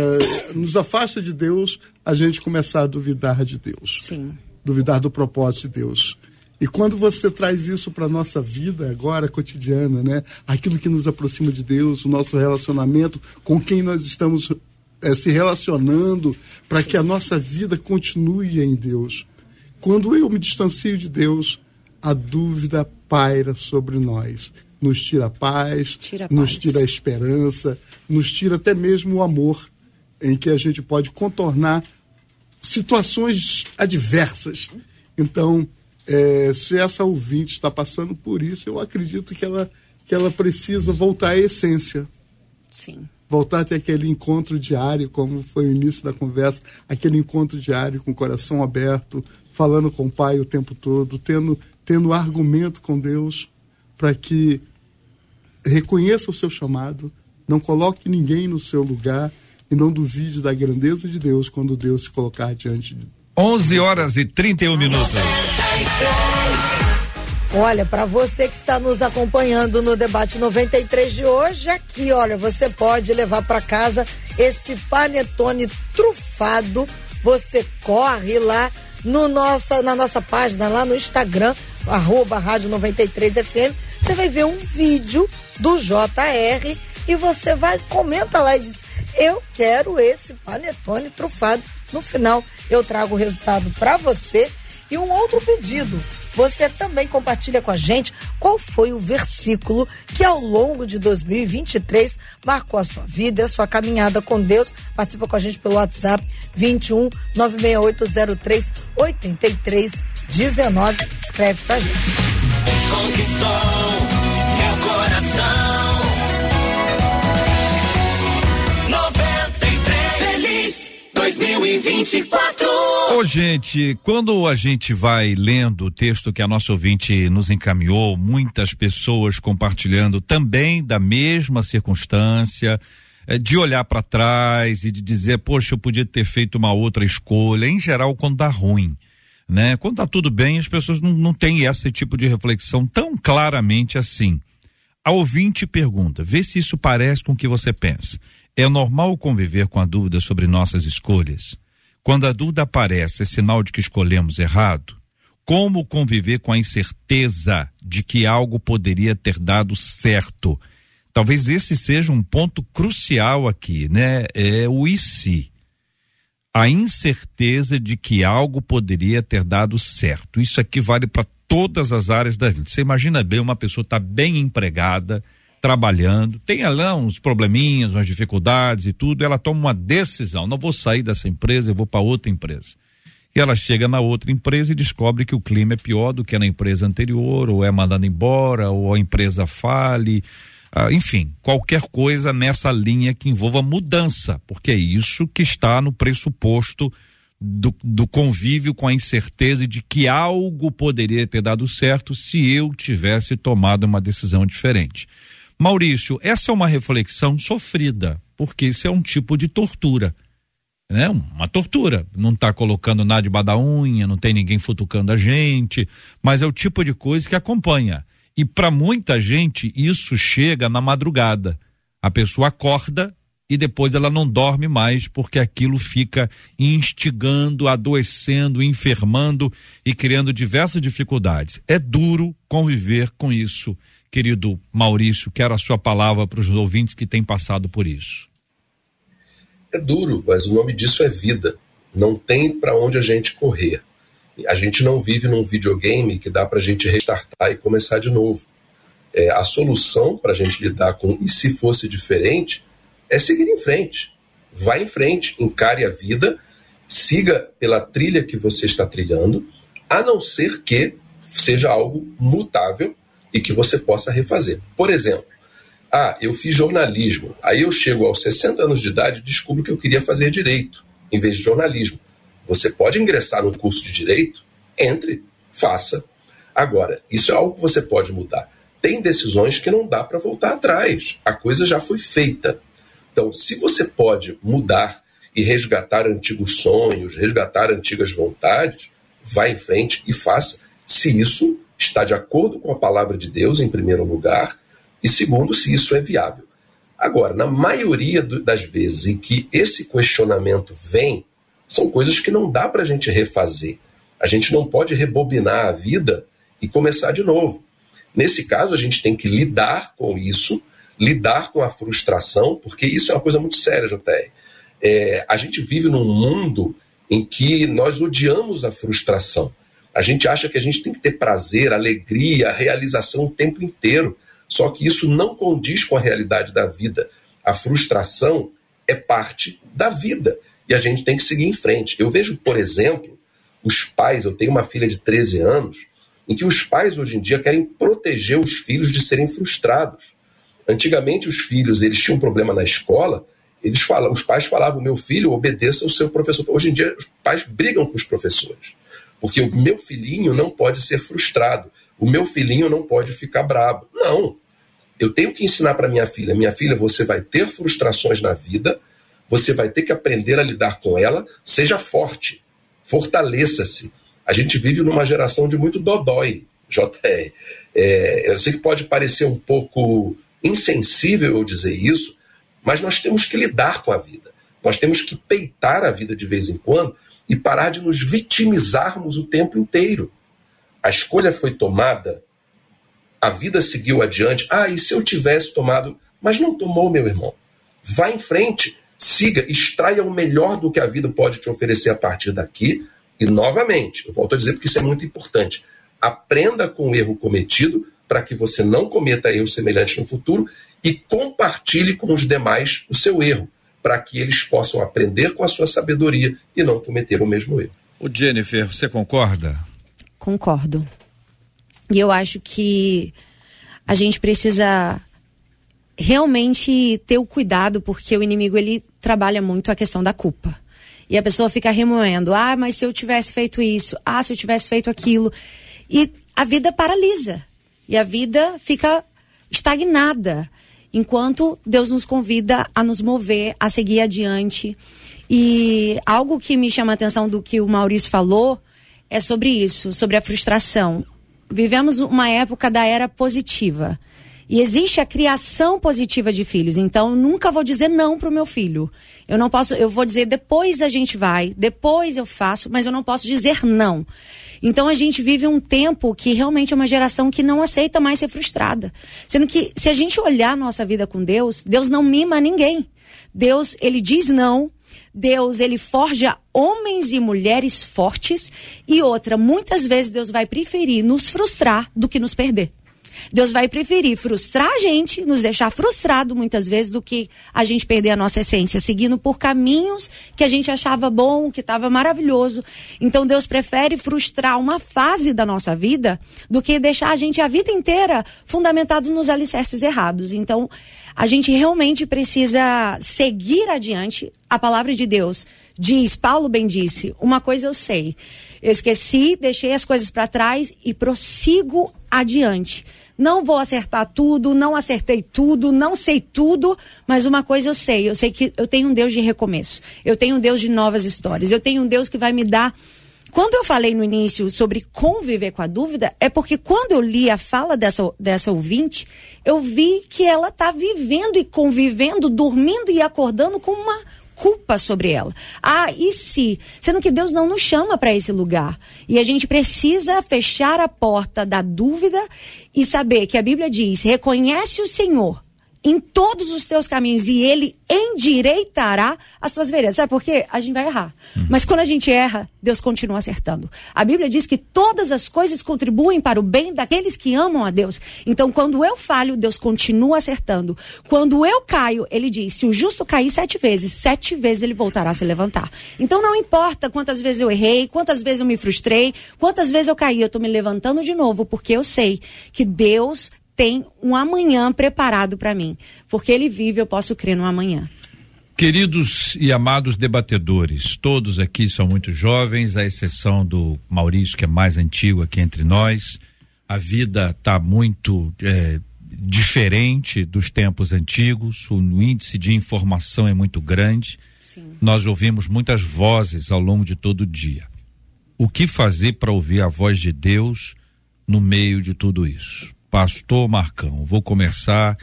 nos afasta de Deus, a gente começar a duvidar de Deus. Sim. Duvidar do propósito de Deus. E quando você traz isso para a nossa vida agora cotidiana, né? Aquilo que nos aproxima de Deus, o nosso relacionamento com quem nós estamos é, se relacionando, para que a nossa vida continue em Deus. Quando eu me distancio de Deus, a dúvida paira sobre nós. Nos tira a paz, tira a nos paz. tira a esperança, nos tira até mesmo o amor, em que a gente pode contornar situações adversas. Então, é, se essa ouvinte está passando por isso, eu acredito que ela, que ela precisa voltar à essência. Sim. Voltar a ter aquele encontro diário, como foi o início da conversa, aquele encontro diário com o coração aberto, falando com o Pai o tempo todo, tendo tendo argumento com Deus para que reconheça o seu chamado, não coloque ninguém no seu lugar e não duvide da grandeza de Deus quando Deus se colocar diante de 11 horas e 31 minutos. Olha, para você que está nos acompanhando no debate 93 de hoje, aqui, olha, você pode levar para casa esse panetone trufado. Você corre lá no nossa, na nossa página, lá no Instagram, arroba Rádio 93 FM, você vai ver um vídeo do JR e você vai, comenta lá e diz, eu quero esse panetone trufado. No final, eu trago o resultado para você e um outro pedido. Você também compartilha com a gente qual foi o versículo que ao longo de 2023 marcou a sua vida, a sua caminhada com Deus. Participa com a gente pelo WhatsApp 21 96803 19. Escreve pra gente. Conquistou meu coração. 93 Feliz 2024. Ô, oh, gente, quando a gente vai lendo o texto que a nossa ouvinte nos encaminhou, muitas pessoas compartilhando também da mesma circunstância, eh, de olhar para trás e de dizer, poxa, eu podia ter feito uma outra escolha. Em geral, quando dá ruim né? Quando tá tudo bem, as pessoas não, não têm esse tipo de reflexão tão claramente assim. A ouvinte pergunta, vê se isso parece com o que você pensa. É normal conviver com a dúvida sobre nossas escolhas? Quando a dúvida aparece, é sinal de que escolhemos errado? Como conviver com a incerteza de que algo poderia ter dado certo? Talvez esse seja um ponto crucial aqui, né? É o e se. A incerteza de que algo poderia ter dado certo. Isso aqui vale para todas as áreas da vida. Você imagina bem uma pessoa tá bem empregada, trabalhando, tem lá uns probleminhas, umas dificuldades e tudo, ela toma uma decisão, não vou sair dessa empresa, eu vou para outra empresa. E ela chega na outra empresa e descobre que o clima é pior do que na empresa anterior, ou é mandada embora, ou a empresa fale, ah, enfim, qualquer coisa nessa linha que envolva mudança, porque é isso que está no pressuposto do, do, convívio com a incerteza de que algo poderia ter dado certo se eu tivesse tomado uma decisão diferente. Maurício, essa é uma reflexão sofrida, porque isso é um tipo de tortura. Né? Uma tortura. Não está colocando nada de da unha, não tem ninguém futucando a gente, mas é o tipo de coisa que acompanha. E para muita gente, isso chega na madrugada. A pessoa acorda e depois ela não dorme mais porque aquilo fica instigando, adoecendo, enfermando e criando diversas dificuldades. É duro conviver com isso querido Maurício, quero a sua palavra para os ouvintes que têm passado por isso. É duro, mas o nome disso é vida. Não tem para onde a gente correr. A gente não vive num videogame que dá para a gente restartar e começar de novo. É, a solução para a gente lidar com e se fosse diferente é seguir em frente. Vá em frente, encare a vida, siga pela trilha que você está trilhando, a não ser que seja algo mutável e que você possa refazer. Por exemplo, ah, eu fiz jornalismo, aí eu chego aos 60 anos de idade e descubro que eu queria fazer direito em vez de jornalismo. Você pode ingressar num curso de direito? Entre, faça. Agora, isso é algo que você pode mudar. Tem decisões que não dá para voltar atrás. A coisa já foi feita. Então, se você pode mudar e resgatar antigos sonhos, resgatar antigas vontades, vá em frente e faça, se isso está de acordo com a palavra de Deus, em primeiro lugar, e segundo, se isso é viável. Agora, na maioria das vezes em que esse questionamento vem, são coisas que não dá para a gente refazer. A gente não pode rebobinar a vida e começar de novo. Nesse caso, a gente tem que lidar com isso, lidar com a frustração, porque isso é uma coisa muito séria, JR. É, a gente vive num mundo em que nós odiamos a frustração. A gente acha que a gente tem que ter prazer, alegria, realização o tempo inteiro. Só que isso não condiz com a realidade da vida. A frustração é parte da vida e a gente tem que seguir em frente. Eu vejo, por exemplo, os pais, eu tenho uma filha de 13 anos, em que os pais hoje em dia querem proteger os filhos de serem frustrados. Antigamente os filhos, eles tinham um problema na escola, eles falam, os pais falavam, meu filho, obedeça ao seu professor. Hoje em dia os pais brigam com os professores. Porque o meu filhinho não pode ser frustrado. O meu filhinho não pode ficar bravo. Não. Eu tenho que ensinar para minha filha: minha filha, você vai ter frustrações na vida, você vai ter que aprender a lidar com ela, seja forte, fortaleça-se. A gente vive numa geração de muito dodói, JR. É, eu sei que pode parecer um pouco insensível eu dizer isso, mas nós temos que lidar com a vida. Nós temos que peitar a vida de vez em quando e parar de nos vitimizarmos o tempo inteiro. A escolha foi tomada, a vida seguiu adiante. Ah, e se eu tivesse tomado? Mas não tomou, meu irmão. Vá em frente, siga, extraia o melhor do que a vida pode te oferecer a partir daqui. E, novamente, eu volto a dizer porque isso é muito importante. Aprenda com o erro cometido para que você não cometa erros semelhantes no futuro e compartilhe com os demais o seu erro para que eles possam aprender com a sua sabedoria e não cometer o mesmo erro. O Jennifer, você concorda? Concordo. E eu acho que a gente precisa realmente ter o cuidado, porque o inimigo ele trabalha muito a questão da culpa. E a pessoa fica remoendo: ah, mas se eu tivesse feito isso, ah, se eu tivesse feito aquilo. E a vida paralisa. E a vida fica estagnada. Enquanto Deus nos convida a nos mover, a seguir adiante. E algo que me chama a atenção do que o Maurício falou é sobre isso, sobre a frustração. Vivemos uma época da era positiva. E existe a criação positiva de filhos. Então, nunca vou dizer não para o meu filho. Eu não posso, eu vou dizer depois a gente vai, depois eu faço, mas eu não posso dizer não. Então a gente vive um tempo que realmente é uma geração que não aceita mais ser frustrada. Sendo que se a gente olhar nossa vida com Deus, Deus não mima ninguém. Deus, ele diz não, Deus, ele forja homens e mulheres fortes e outra, muitas vezes Deus vai preferir nos frustrar do que nos perder. Deus vai preferir frustrar a gente, nos deixar frustrado muitas vezes, do que a gente perder a nossa essência, seguindo por caminhos que a gente achava bom, que estava maravilhoso. Então Deus prefere frustrar uma fase da nossa vida do que deixar a gente a vida inteira fundamentado nos alicerces errados. Então a gente realmente precisa seguir adiante. A palavra de Deus diz, Paulo bem disse, uma coisa eu sei. Eu esqueci, deixei as coisas para trás e prossigo adiante. Não vou acertar tudo, não acertei tudo, não sei tudo, mas uma coisa eu sei, eu sei que eu tenho um Deus de recomeço. Eu tenho um Deus de novas histórias. Eu tenho um Deus que vai me dar quando eu falei no início sobre conviver com a dúvida, é porque quando eu li a fala dessa, dessa ouvinte, eu vi que ela está vivendo e convivendo, dormindo e acordando com uma, culpa sobre ela. Ah, e se? Sendo que Deus não nos chama para esse lugar. E a gente precisa fechar a porta da dúvida e saber que a Bíblia diz: reconhece o Senhor em todos os teus caminhos e ele endireitará as suas veredas. Sabe por quê? A gente vai errar. Uhum. Mas quando a gente erra, Deus continua acertando. A Bíblia diz que todas as coisas contribuem para o bem daqueles que amam a Deus. Então, quando eu falho, Deus continua acertando. Quando eu caio, ele diz: se o justo cair sete vezes, sete vezes ele voltará a se levantar. Então, não importa quantas vezes eu errei, quantas vezes eu me frustrei, quantas vezes eu caí, eu estou me levantando de novo, porque eu sei que Deus tem um amanhã preparado para mim. Porque ele vive, eu posso crer no amanhã. Queridos e amados debatedores, todos aqui são muito jovens, à exceção do Maurício, que é mais antigo aqui entre nós. A vida está muito é, diferente dos tempos antigos, o índice de informação é muito grande. Sim. Nós ouvimos muitas vozes ao longo de todo o dia. O que fazer para ouvir a voz de Deus no meio de tudo isso? Pastor Marcão, vou começar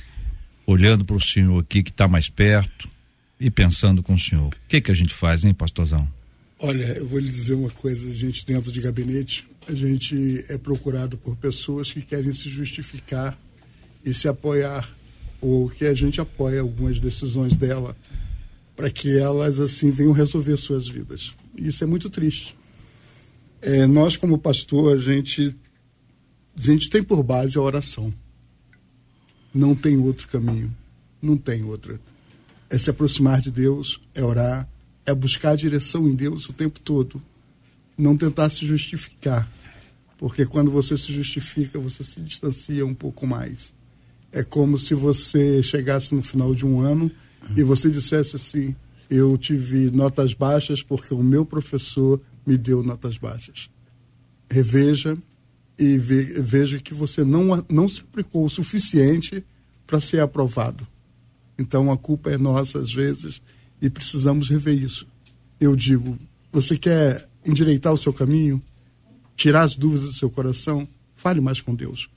olhando para o senhor aqui que está mais perto e pensando com o senhor. O que que a gente faz, hein, pastorzão? Olha, eu vou lhe dizer uma coisa, a gente dentro de gabinete, a gente é procurado por pessoas que querem se justificar e se apoiar ou que a gente apoia algumas decisões dela para que elas assim venham resolver suas vidas. Isso é muito triste. É, nós como pastor, a gente a gente tem por base a oração. Não tem outro caminho. Não tem outra. É se aproximar de Deus, é orar, é buscar a direção em Deus o tempo todo. Não tentar se justificar. Porque quando você se justifica, você se distancia um pouco mais. É como se você chegasse no final de um ano e você dissesse assim: Eu tive notas baixas porque o meu professor me deu notas baixas. Reveja e ve, veja que você não, não se aplicou o suficiente para ser aprovado. Então a culpa é nossa às vezes e precisamos rever isso. Eu digo, você quer endireitar o seu caminho, tirar as dúvidas do seu coração, fale mais com Deus.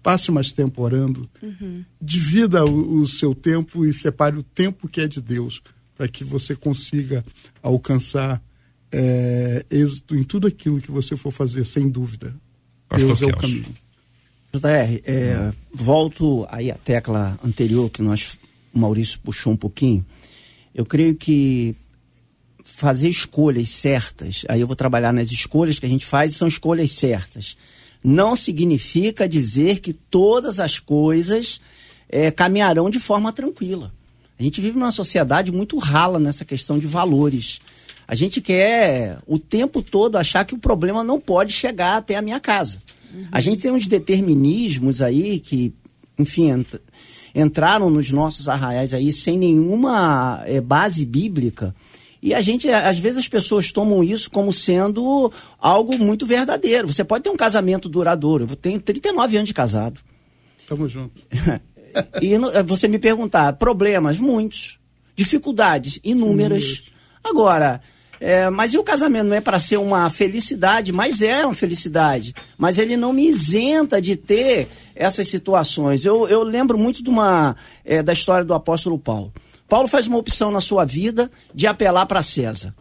Passe mais tempo orando. Uhum. Divida o, o seu tempo e separe o tempo que é de Deus para que você consiga alcançar é, êxito em tudo aquilo que você for fazer, sem dúvida. Pastor Deus é o caminho. JR, é, volto aí à tecla anterior que nós, o Maurício puxou um pouquinho. Eu creio que fazer escolhas certas, aí eu vou trabalhar nas escolhas que a gente faz, são escolhas certas. Não significa dizer que todas as coisas é, caminharão de forma tranquila. A gente vive numa sociedade muito rala nessa questão de valores. A gente quer o tempo todo achar que o problema não pode chegar até a minha casa. Uhum. A gente tem uns determinismos aí que, enfim, ent entraram nos nossos arraiais aí sem nenhuma é, base bíblica E a gente, às vezes, as pessoas tomam isso como sendo algo muito verdadeiro. Você pode ter um casamento duradouro. Eu tenho 39 anos de casado. Tamo junto. (laughs) e você me perguntar, problemas? Muitos. Dificuldades? Inúmeras. Inúmeras. Agora, é, mas e o casamento não é para ser uma felicidade? Mas é uma felicidade. Mas ele não me isenta de ter essas situações. Eu, eu lembro muito de uma, é, da história do apóstolo Paulo. Paulo faz uma opção na sua vida de apelar para César.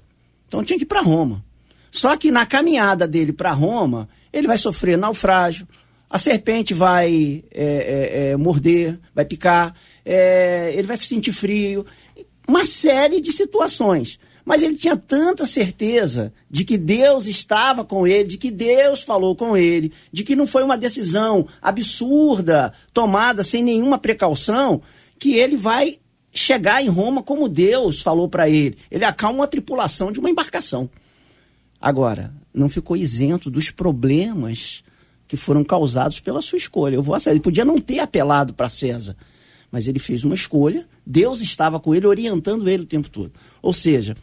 Então tinha que ir para Roma. Só que na caminhada dele para Roma, ele vai sofrer naufrágio, a serpente vai é, é, é, morder, vai picar, é, ele vai sentir frio, uma série de situações. Mas ele tinha tanta certeza de que Deus estava com ele, de que Deus falou com ele, de que não foi uma decisão absurda, tomada sem nenhuma precaução, que ele vai chegar em Roma como Deus falou para ele. Ele acalma uma tripulação de uma embarcação. Agora, não ficou isento dos problemas que foram causados pela sua escolha. Eu vou a Ele podia não ter apelado para César, mas ele fez uma escolha. Deus estava com ele, orientando ele o tempo todo. Ou seja,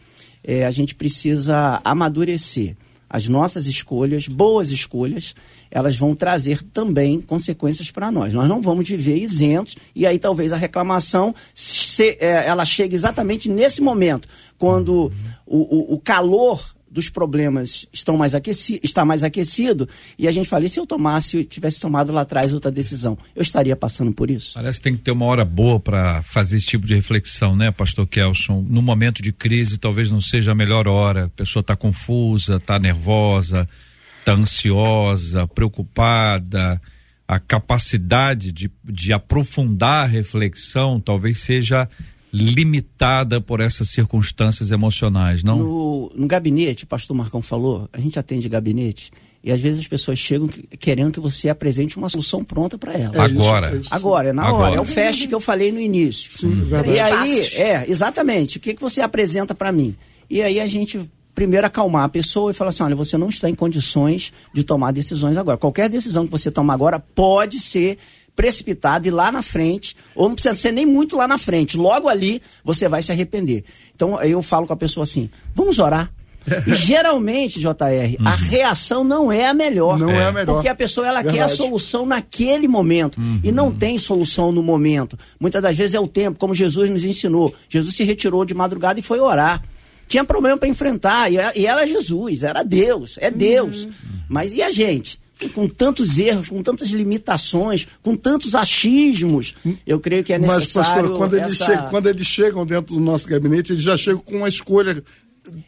é, a gente precisa amadurecer as nossas escolhas, boas escolhas, elas vão trazer também consequências para nós. Nós não vamos viver isentos e aí talvez a reclamação se, é, ela chegue exatamente nesse momento, quando o, o, o calor dos problemas estão mais aqueci, está mais aquecido e a gente fala, e se eu tomasse, tivesse tomado lá atrás outra decisão, eu estaria passando por isso? Parece que tem que ter uma hora boa para fazer esse tipo de reflexão, né, pastor Kelson? No momento de crise, talvez não seja a melhor hora, a pessoa está confusa, está nervosa, está ansiosa, preocupada, a capacidade de, de aprofundar a reflexão talvez seja limitada por essas circunstâncias emocionais, não? No, no gabinete, o pastor Marcão falou, a gente atende gabinete e às vezes as pessoas chegam querendo que você apresente uma solução pronta para elas. É Agora. Agora, é na Agora. hora. É o fast que eu falei no início. Sim, e aí, é, exatamente. O que, que você apresenta para mim? E aí a gente primeiro acalmar a pessoa e falar assim: olha, você não está em condições de tomar decisões agora. Qualquer decisão que você tomar agora pode ser precipitado e lá na frente, ou não precisa ser nem muito lá na frente, logo ali você vai se arrepender. Então eu falo com a pessoa assim: vamos orar. E (laughs) geralmente, JR, uhum. a reação não é a melhor. Não é, é a melhor. Porque a pessoa ela quer a solução naquele momento. Uhum. E não tem solução no momento. Muitas das vezes é o tempo, como Jesus nos ensinou. Jesus se retirou de madrugada e foi orar. Tinha problema para enfrentar. E era, e era, Jesus, era Deus, é Deus. Uhum. Mas e a gente? Com tantos erros, com tantas limitações, com tantos achismos, eu creio que é necessário. Mas, pastor, quando, essa... eles chegam, quando eles chegam dentro do nosso gabinete, eles já chegam com uma escolha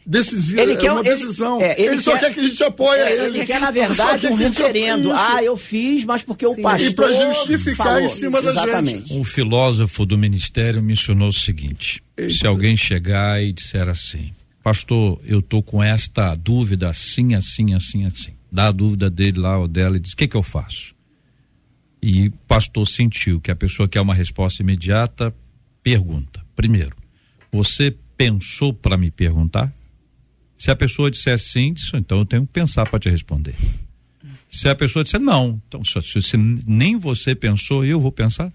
decisiva, ele quer, uma decisão. Ele, é, ele, ele só quer, que a gente apoie é, ele. Ele quer, na verdade, um referendo. Ah, eu fiz, mas porque o Sim. pastor. E para justificar falou. em cima da Exatamente. gente. Um filósofo do ministério mencionou o seguinte: Eita. se alguém chegar e disser assim, pastor, eu tô com esta dúvida assim, assim, assim, assim dá a dúvida dele lá ou dela e diz: o que, que eu faço? E o pastor sentiu que a pessoa quer uma resposta imediata, pergunta. Primeiro, você pensou para me perguntar? Se a pessoa disser sim, então eu tenho que pensar para te responder. Se a pessoa disser não, então se, se nem você pensou, eu vou pensar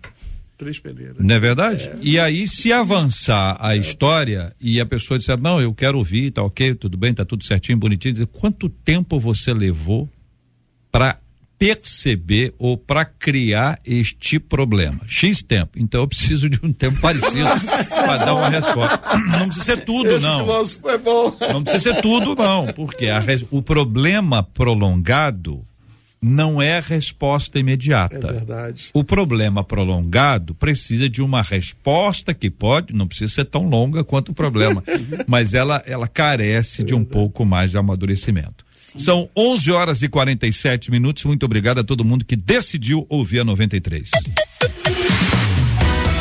três peneiras. Não é verdade? É. E aí, se avançar a é. história e a pessoa disser, não, eu quero ouvir, tá ok, tudo bem, tá tudo certinho, bonitinho, dizer, quanto tempo você levou para perceber ou para criar este problema? X tempo. Então eu preciso de um tempo parecido para dar uma resposta. (clears throat) Não precisa ser tudo, Esse não. É bom. Não precisa ser tudo, não, porque a, o problema prolongado não é resposta imediata. É verdade. O problema prolongado precisa de uma resposta que pode, não precisa ser tão longa quanto o problema, (laughs) mas ela, ela carece é de um pouco mais de amadurecimento. Sim. São 11 horas e 47 minutos. Muito obrigado a todo mundo que decidiu ouvir a 93.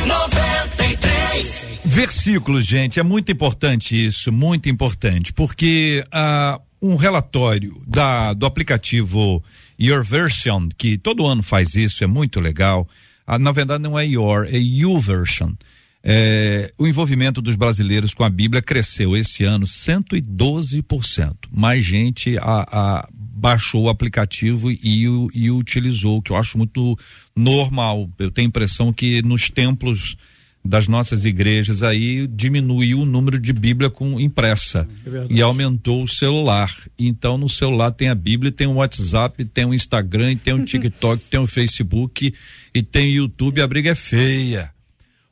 93. Versículos, gente, é muito importante isso, muito importante, porque ah, um relatório da, do aplicativo Your Version, que todo ano faz isso, é muito legal. Ah, na verdade, não é Your, é You Version. É, o envolvimento dos brasileiros com a Bíblia cresceu esse ano 112%. Mais gente a, a baixou o aplicativo e, o, e o utilizou, que eu acho muito normal. Eu tenho a impressão que nos templos das nossas igrejas aí diminuiu o número de Bíblia com impressa É e aumentou o celular. Então no celular tem a Bíblia, tem o WhatsApp, tem o Instagram, tem o (laughs) TikTok, tem o Facebook e tem o YouTube. A briga é feia.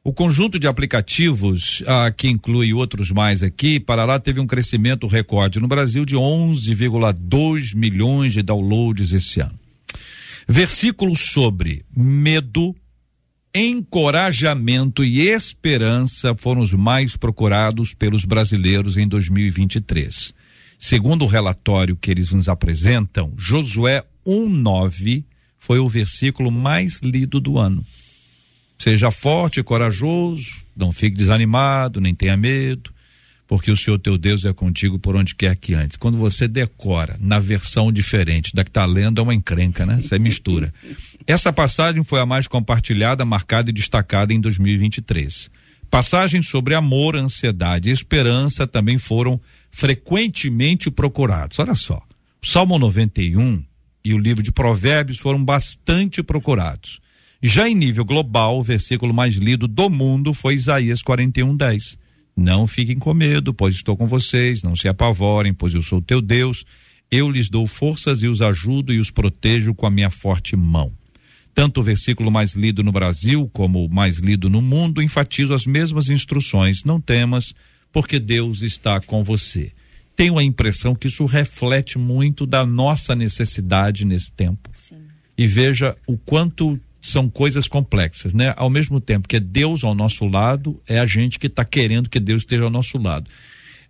O conjunto de aplicativos, ah, que inclui outros mais aqui, para lá teve um crescimento recorde no Brasil de 11,2 milhões de downloads esse ano. Versículos sobre medo, encorajamento e esperança foram os mais procurados pelos brasileiros em 2023. Segundo o relatório que eles nos apresentam, Josué 1:9 foi o versículo mais lido do ano. Seja forte e corajoso, não fique desanimado, nem tenha medo, porque o Senhor teu Deus é contigo por onde quer que antes. Quando você decora na versão diferente da que está lendo, é uma encrenca, né? Você mistura. (laughs) Essa passagem foi a mais compartilhada, marcada e destacada em 2023. Passagens sobre amor, ansiedade e esperança também foram frequentemente procurados. Olha só. O Salmo 91 e o livro de Provérbios foram bastante procurados. Já em nível global, o versículo mais lido do mundo foi Isaías 41:10. Não fiquem com medo, pois estou com vocês, não se apavorem, pois eu sou teu Deus. Eu lhes dou forças e os ajudo e os protejo com a minha forte mão. Tanto o versículo mais lido no Brasil como o mais lido no mundo enfatizam as mesmas instruções. Não temas, porque Deus está com você. Tenho a impressão que isso reflete muito da nossa necessidade nesse tempo. E veja o quanto são coisas complexas, né? Ao mesmo tempo que é Deus ao nosso lado, é a gente que está querendo que Deus esteja ao nosso lado.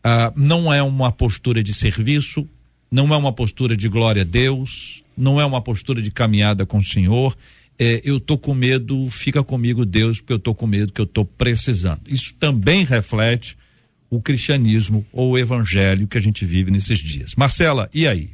Ah, não é uma postura de serviço, não é uma postura de glória a Deus, não é uma postura de caminhada com o Senhor. É, eu tô com medo, fica comigo Deus, porque eu tô com medo que eu tô precisando. Isso também reflete o cristianismo ou o evangelho que a gente vive nesses dias. Marcela, e aí?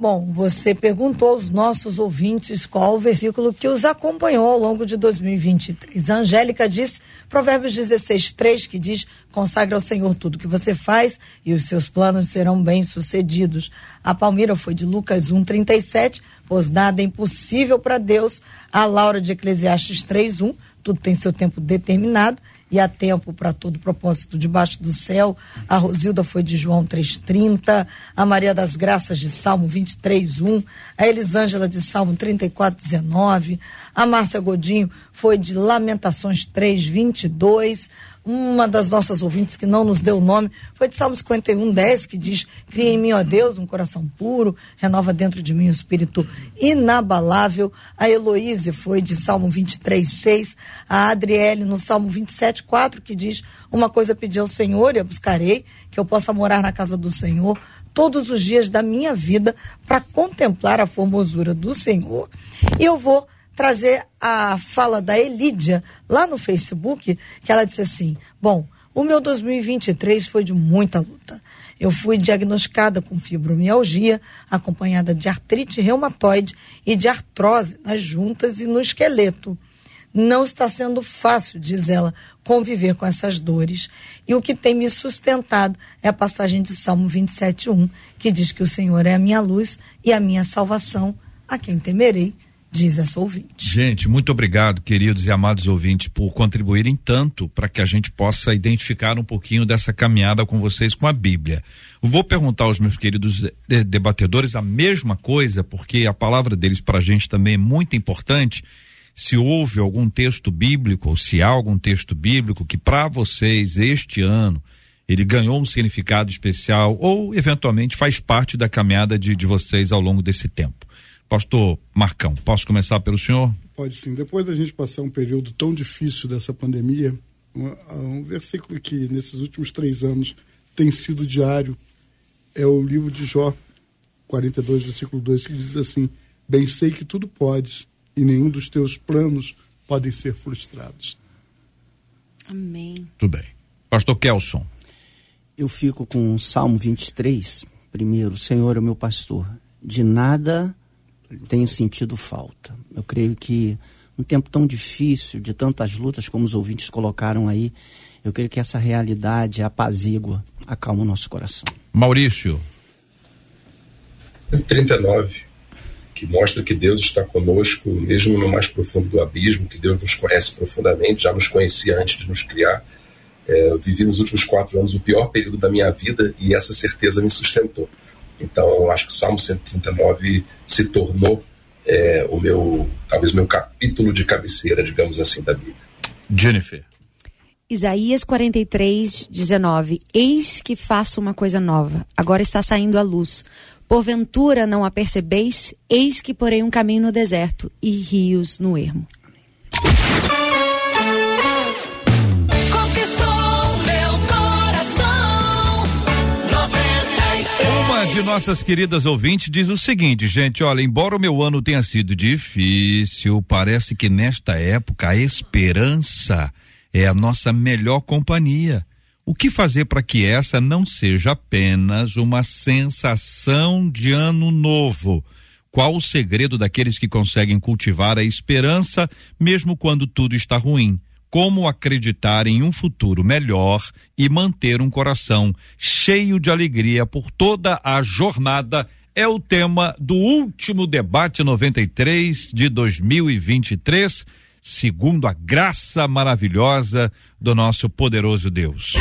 Bom, você perguntou aos nossos ouvintes qual o versículo que os acompanhou ao longo de 2023. A Angélica disse, Provérbios 16, 3, que diz: consagra ao Senhor tudo que você faz e os seus planos serão bem-sucedidos. A Palmira foi de Lucas 1, 37, pois nada é impossível para Deus. A Laura de Eclesiastes 3, 1, tudo tem seu tempo determinado e há tempo para todo propósito debaixo do céu. A Rosilda foi de João 3:30, a Maria das Graças de Salmo 23:1, a Elisângela de Salmo 34:19, a Márcia Godinho foi de Lamentações 3:22. Uma das nossas ouvintes que não nos deu o nome foi de Salmo 51, 10, que diz: Cria em mim, ó Deus, um coração puro, renova dentro de mim um espírito inabalável. A Heloíse foi de Salmo 23, 6. A Adriele no Salmo 27, 4, que diz: Uma coisa pedi ao Senhor e a buscarei, que eu possa morar na casa do Senhor todos os dias da minha vida para contemplar a formosura do Senhor. E eu vou trazer a fala da Elídia lá no Facebook, que ela disse assim: Bom, o meu 2023 foi de muita luta. Eu fui diagnosticada com fibromialgia, acompanhada de artrite reumatoide e de artrose nas juntas e no esqueleto. Não está sendo fácil, diz ela, conviver com essas dores. E o que tem me sustentado é a passagem de Salmo 27:1, que diz que o Senhor é a minha luz e a minha salvação, a quem temerei diz essa ouvinte. Gente, muito obrigado, queridos e amados ouvintes, por contribuírem tanto para que a gente possa identificar um pouquinho dessa caminhada com vocês com a Bíblia. Vou perguntar aos meus queridos de debatedores a mesma coisa, porque a palavra deles para a gente também é muito importante. Se houve algum texto bíblico, ou se há algum texto bíblico que para vocês este ano ele ganhou um significado especial ou eventualmente faz parte da caminhada de, de vocês ao longo desse tempo. Pastor Marcão, posso começar pelo senhor? Pode sim. Depois da gente passar um período tão difícil dessa pandemia, um, um versículo que nesses últimos três anos tem sido diário é o livro de Jó, 42, versículo 2, que diz assim: Bem sei que tudo podes e nenhum dos teus planos podem ser frustrados. Amém. Tudo bem. Pastor Kelson. Eu fico com o Salmo 23, primeiro, Senhor é o meu pastor, de nada tenho sentido falta. Eu creio que um tempo tão difícil, de tantas lutas como os ouvintes colocaram aí, eu creio que essa realidade apazigua, acalma o nosso coração. Maurício. 39, que mostra que Deus está conosco, mesmo no mais profundo do abismo, que Deus nos conhece profundamente, já nos conhecia antes de nos criar. É, eu vivi nos últimos quatro anos o pior período da minha vida e essa certeza me sustentou. Então, eu acho que o Salmo 139 se tornou é, o meu, talvez, meu capítulo de cabeceira, digamos assim, da Bíblia. Jennifer. Isaías 43, 19. Eis que faço uma coisa nova, agora está saindo a luz. Porventura não a percebeis? Eis que porei um caminho no deserto e rios no ermo. De nossas queridas ouvintes diz o seguinte, gente, olha, embora o meu ano tenha sido difícil, parece que nesta época a esperança é a nossa melhor companhia. O que fazer para que essa não seja apenas uma sensação de ano novo? Qual o segredo daqueles que conseguem cultivar a esperança mesmo quando tudo está ruim? Como acreditar em um futuro melhor e manter um coração cheio de alegria por toda a jornada? É o tema do último debate 93 de 2023 segundo a graça maravilhosa do nosso poderoso Deus.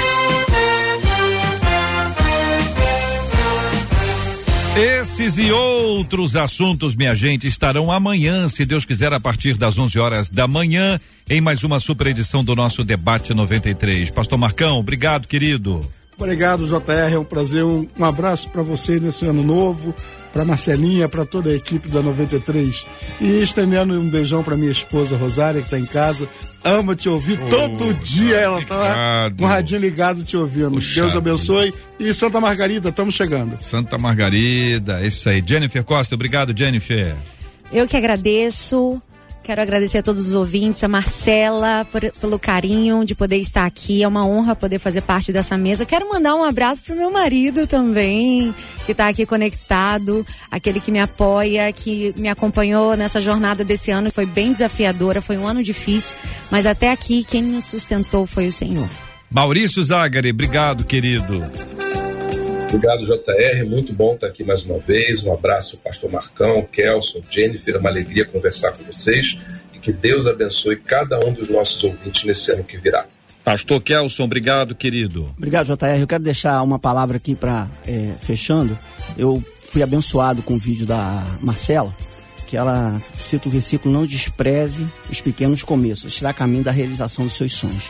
Esses e outros assuntos, minha gente, estarão amanhã, se Deus quiser, a partir das 11 horas da manhã, em mais uma super edição do nosso Debate 93. Pastor Marcão, obrigado, querido. Obrigado, JR. É um prazer. Um, um abraço para você nesse ano novo para Marcelinha, para toda a equipe da 93. E estendendo um beijão para minha esposa Rosária, que está em casa. Ama te ouvir oh, todo dia, ela tá com o radinho ligado te ouvindo. Deus abençoe. E Santa Margarida, estamos chegando. Santa Margarida, isso aí. Jennifer Costa, obrigado, Jennifer. Eu que agradeço. Quero agradecer a todos os ouvintes, a Marcela por, pelo carinho de poder estar aqui. É uma honra poder fazer parte dessa mesa. Quero mandar um abraço pro meu marido também, que está aqui conectado, aquele que me apoia, que me acompanhou nessa jornada desse ano. Foi bem desafiadora, foi um ano difícil, mas até aqui quem nos sustentou foi o Senhor. Maurício Zagari, obrigado, querido. Obrigado, JR. Muito bom estar aqui mais uma vez. Um abraço, pastor Marcão, Kelson, Jennifer. É uma alegria conversar com vocês e que Deus abençoe cada um dos nossos ouvintes nesse ano que virá. Pastor Kelson, obrigado, querido. Obrigado, JR. Eu quero deixar uma palavra aqui para é, fechando. Eu fui abençoado com o vídeo da Marcela, que ela cita o versículo: Não despreze os pequenos começos, está a caminho da realização dos seus sonhos.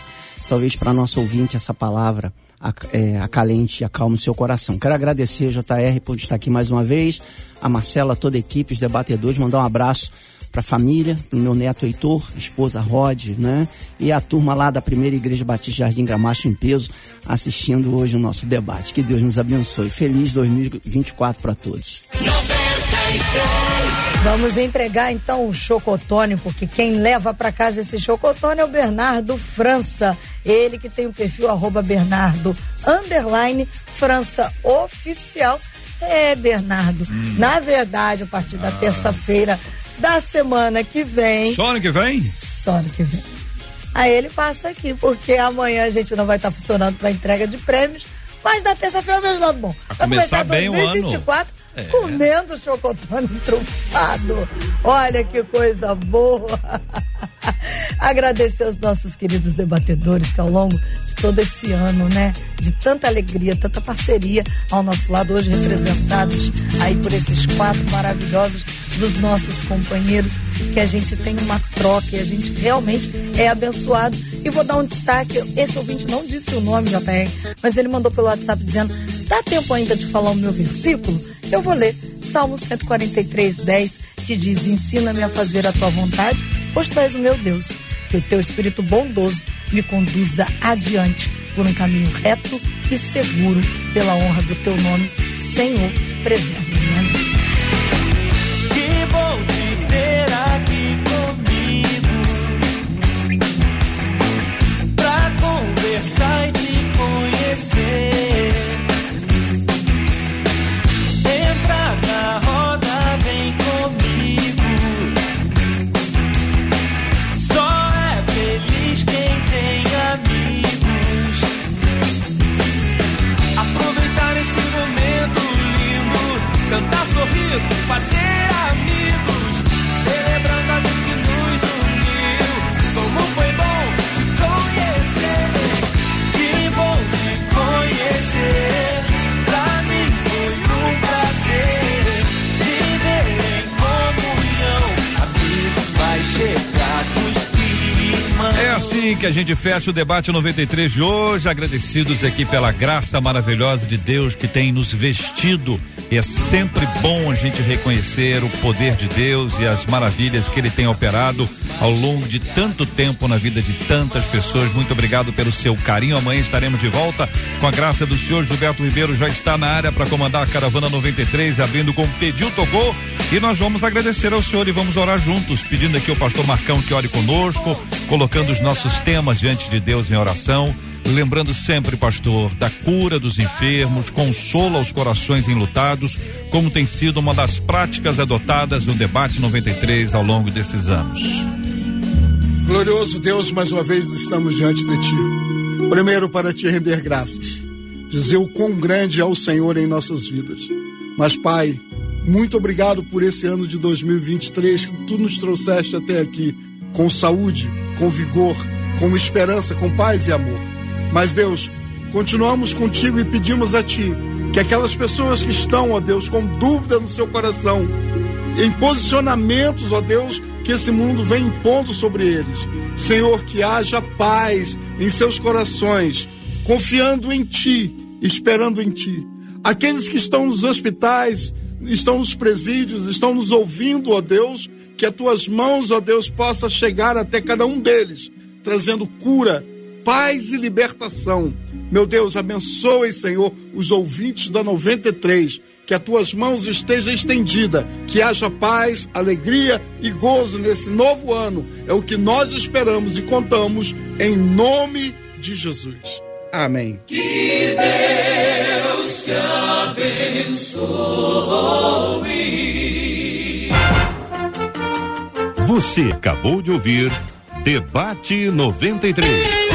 Talvez para nosso ouvinte essa palavra é, acalente e acalme o seu coração. Quero agradecer, JR, por estar aqui mais uma vez, a Marcela, toda a equipe, os debatedores, mandar um abraço para a família, para o meu neto Heitor, esposa Rod, né? E a turma lá da primeira Igreja Batista Jardim Gramacho em peso, assistindo hoje o nosso debate. Que Deus nos abençoe. Feliz 2024 para todos. Vamos entregar então o chocotone, porque quem leva para casa esse chocotone é o Bernardo França. Ele que tem o perfil arroba Bernardo underline França oficial. É, Bernardo. Hum. Na verdade, a partir da ah. terça-feira da semana que vem. Só ano que vem? Só ano que vem. Aí ele passa aqui, porque amanhã a gente não vai estar tá funcionando para entrega de prêmios, mas na terça-feira vejo lado bom. Vai começar, começar bem 2024 o ano. É. comendo chocotone trufado. Olha que coisa boa. (laughs) Agradecer aos nossos queridos debatedores que ao longo de todo esse ano, né, de tanta alegria, tanta parceria ao nosso lado, hoje representados aí por esses quatro maravilhosos dos nossos companheiros, que a gente tem uma troca e a gente realmente é abençoado. E vou dar um destaque: esse ouvinte não disse o nome, JR, mas ele mandou pelo WhatsApp dizendo: dá tempo ainda de falar o meu versículo? Eu vou ler Salmo 143, 10, que diz: Ensina-me a fazer a tua vontade, pois tu és o meu Deus. Que o teu espírito bondoso me conduza adiante por um caminho reto e seguro, pela honra do teu nome, Senhor, presente. Que assim que a gente fecha o debate 93 de hoje, agradecidos aqui pela graça maravilhosa de Deus que tem nos vestido. E é sempre bom a gente reconhecer o poder de Deus e as maravilhas que ele tem operado ao longo de tanto tempo na vida de tantas pessoas. Muito obrigado pelo seu carinho. Amanhã estaremos de volta com a graça do senhor Gilberto Ribeiro já está na área para comandar a caravana 93, abrindo com pediu tocou. E nós vamos agradecer ao senhor e vamos orar juntos, pedindo aqui ao pastor Marcão que ore conosco, colocando os nossos temas diante de Deus em oração. Lembrando sempre, pastor, da cura dos enfermos, consolo aos corações enlutados, como tem sido uma das práticas adotadas no debate 93 ao longo desses anos. Glorioso Deus, mais uma vez estamos diante de Ti. Primeiro, para te render graças, dizer o quão grande é o Senhor em nossas vidas. Mas, Pai, muito obrigado por esse ano de 2023 que Tu nos trouxeste até aqui, com saúde, com vigor, com esperança, com paz e amor. Mas, Deus, continuamos contigo e pedimos a Ti que aquelas pessoas que estão, ó Deus, com dúvida no seu coração, em posicionamentos, ó Deus, que esse mundo vem impondo sobre eles. Senhor, que haja paz em seus corações, confiando em Ti, esperando em Ti. Aqueles que estão nos hospitais, estão nos presídios, estão nos ouvindo, ó Deus, que as tuas mãos, ó Deus, possa chegar até cada um deles, trazendo cura, paz e libertação. Meu Deus, abençoe, Senhor, os ouvintes da 93, que as tuas mãos estejam estendidas, que haja paz, alegria e gozo nesse novo ano. É o que nós esperamos e contamos em nome de Jesus. Amém. Que Deus te abençoe. Você acabou de ouvir Debate 93.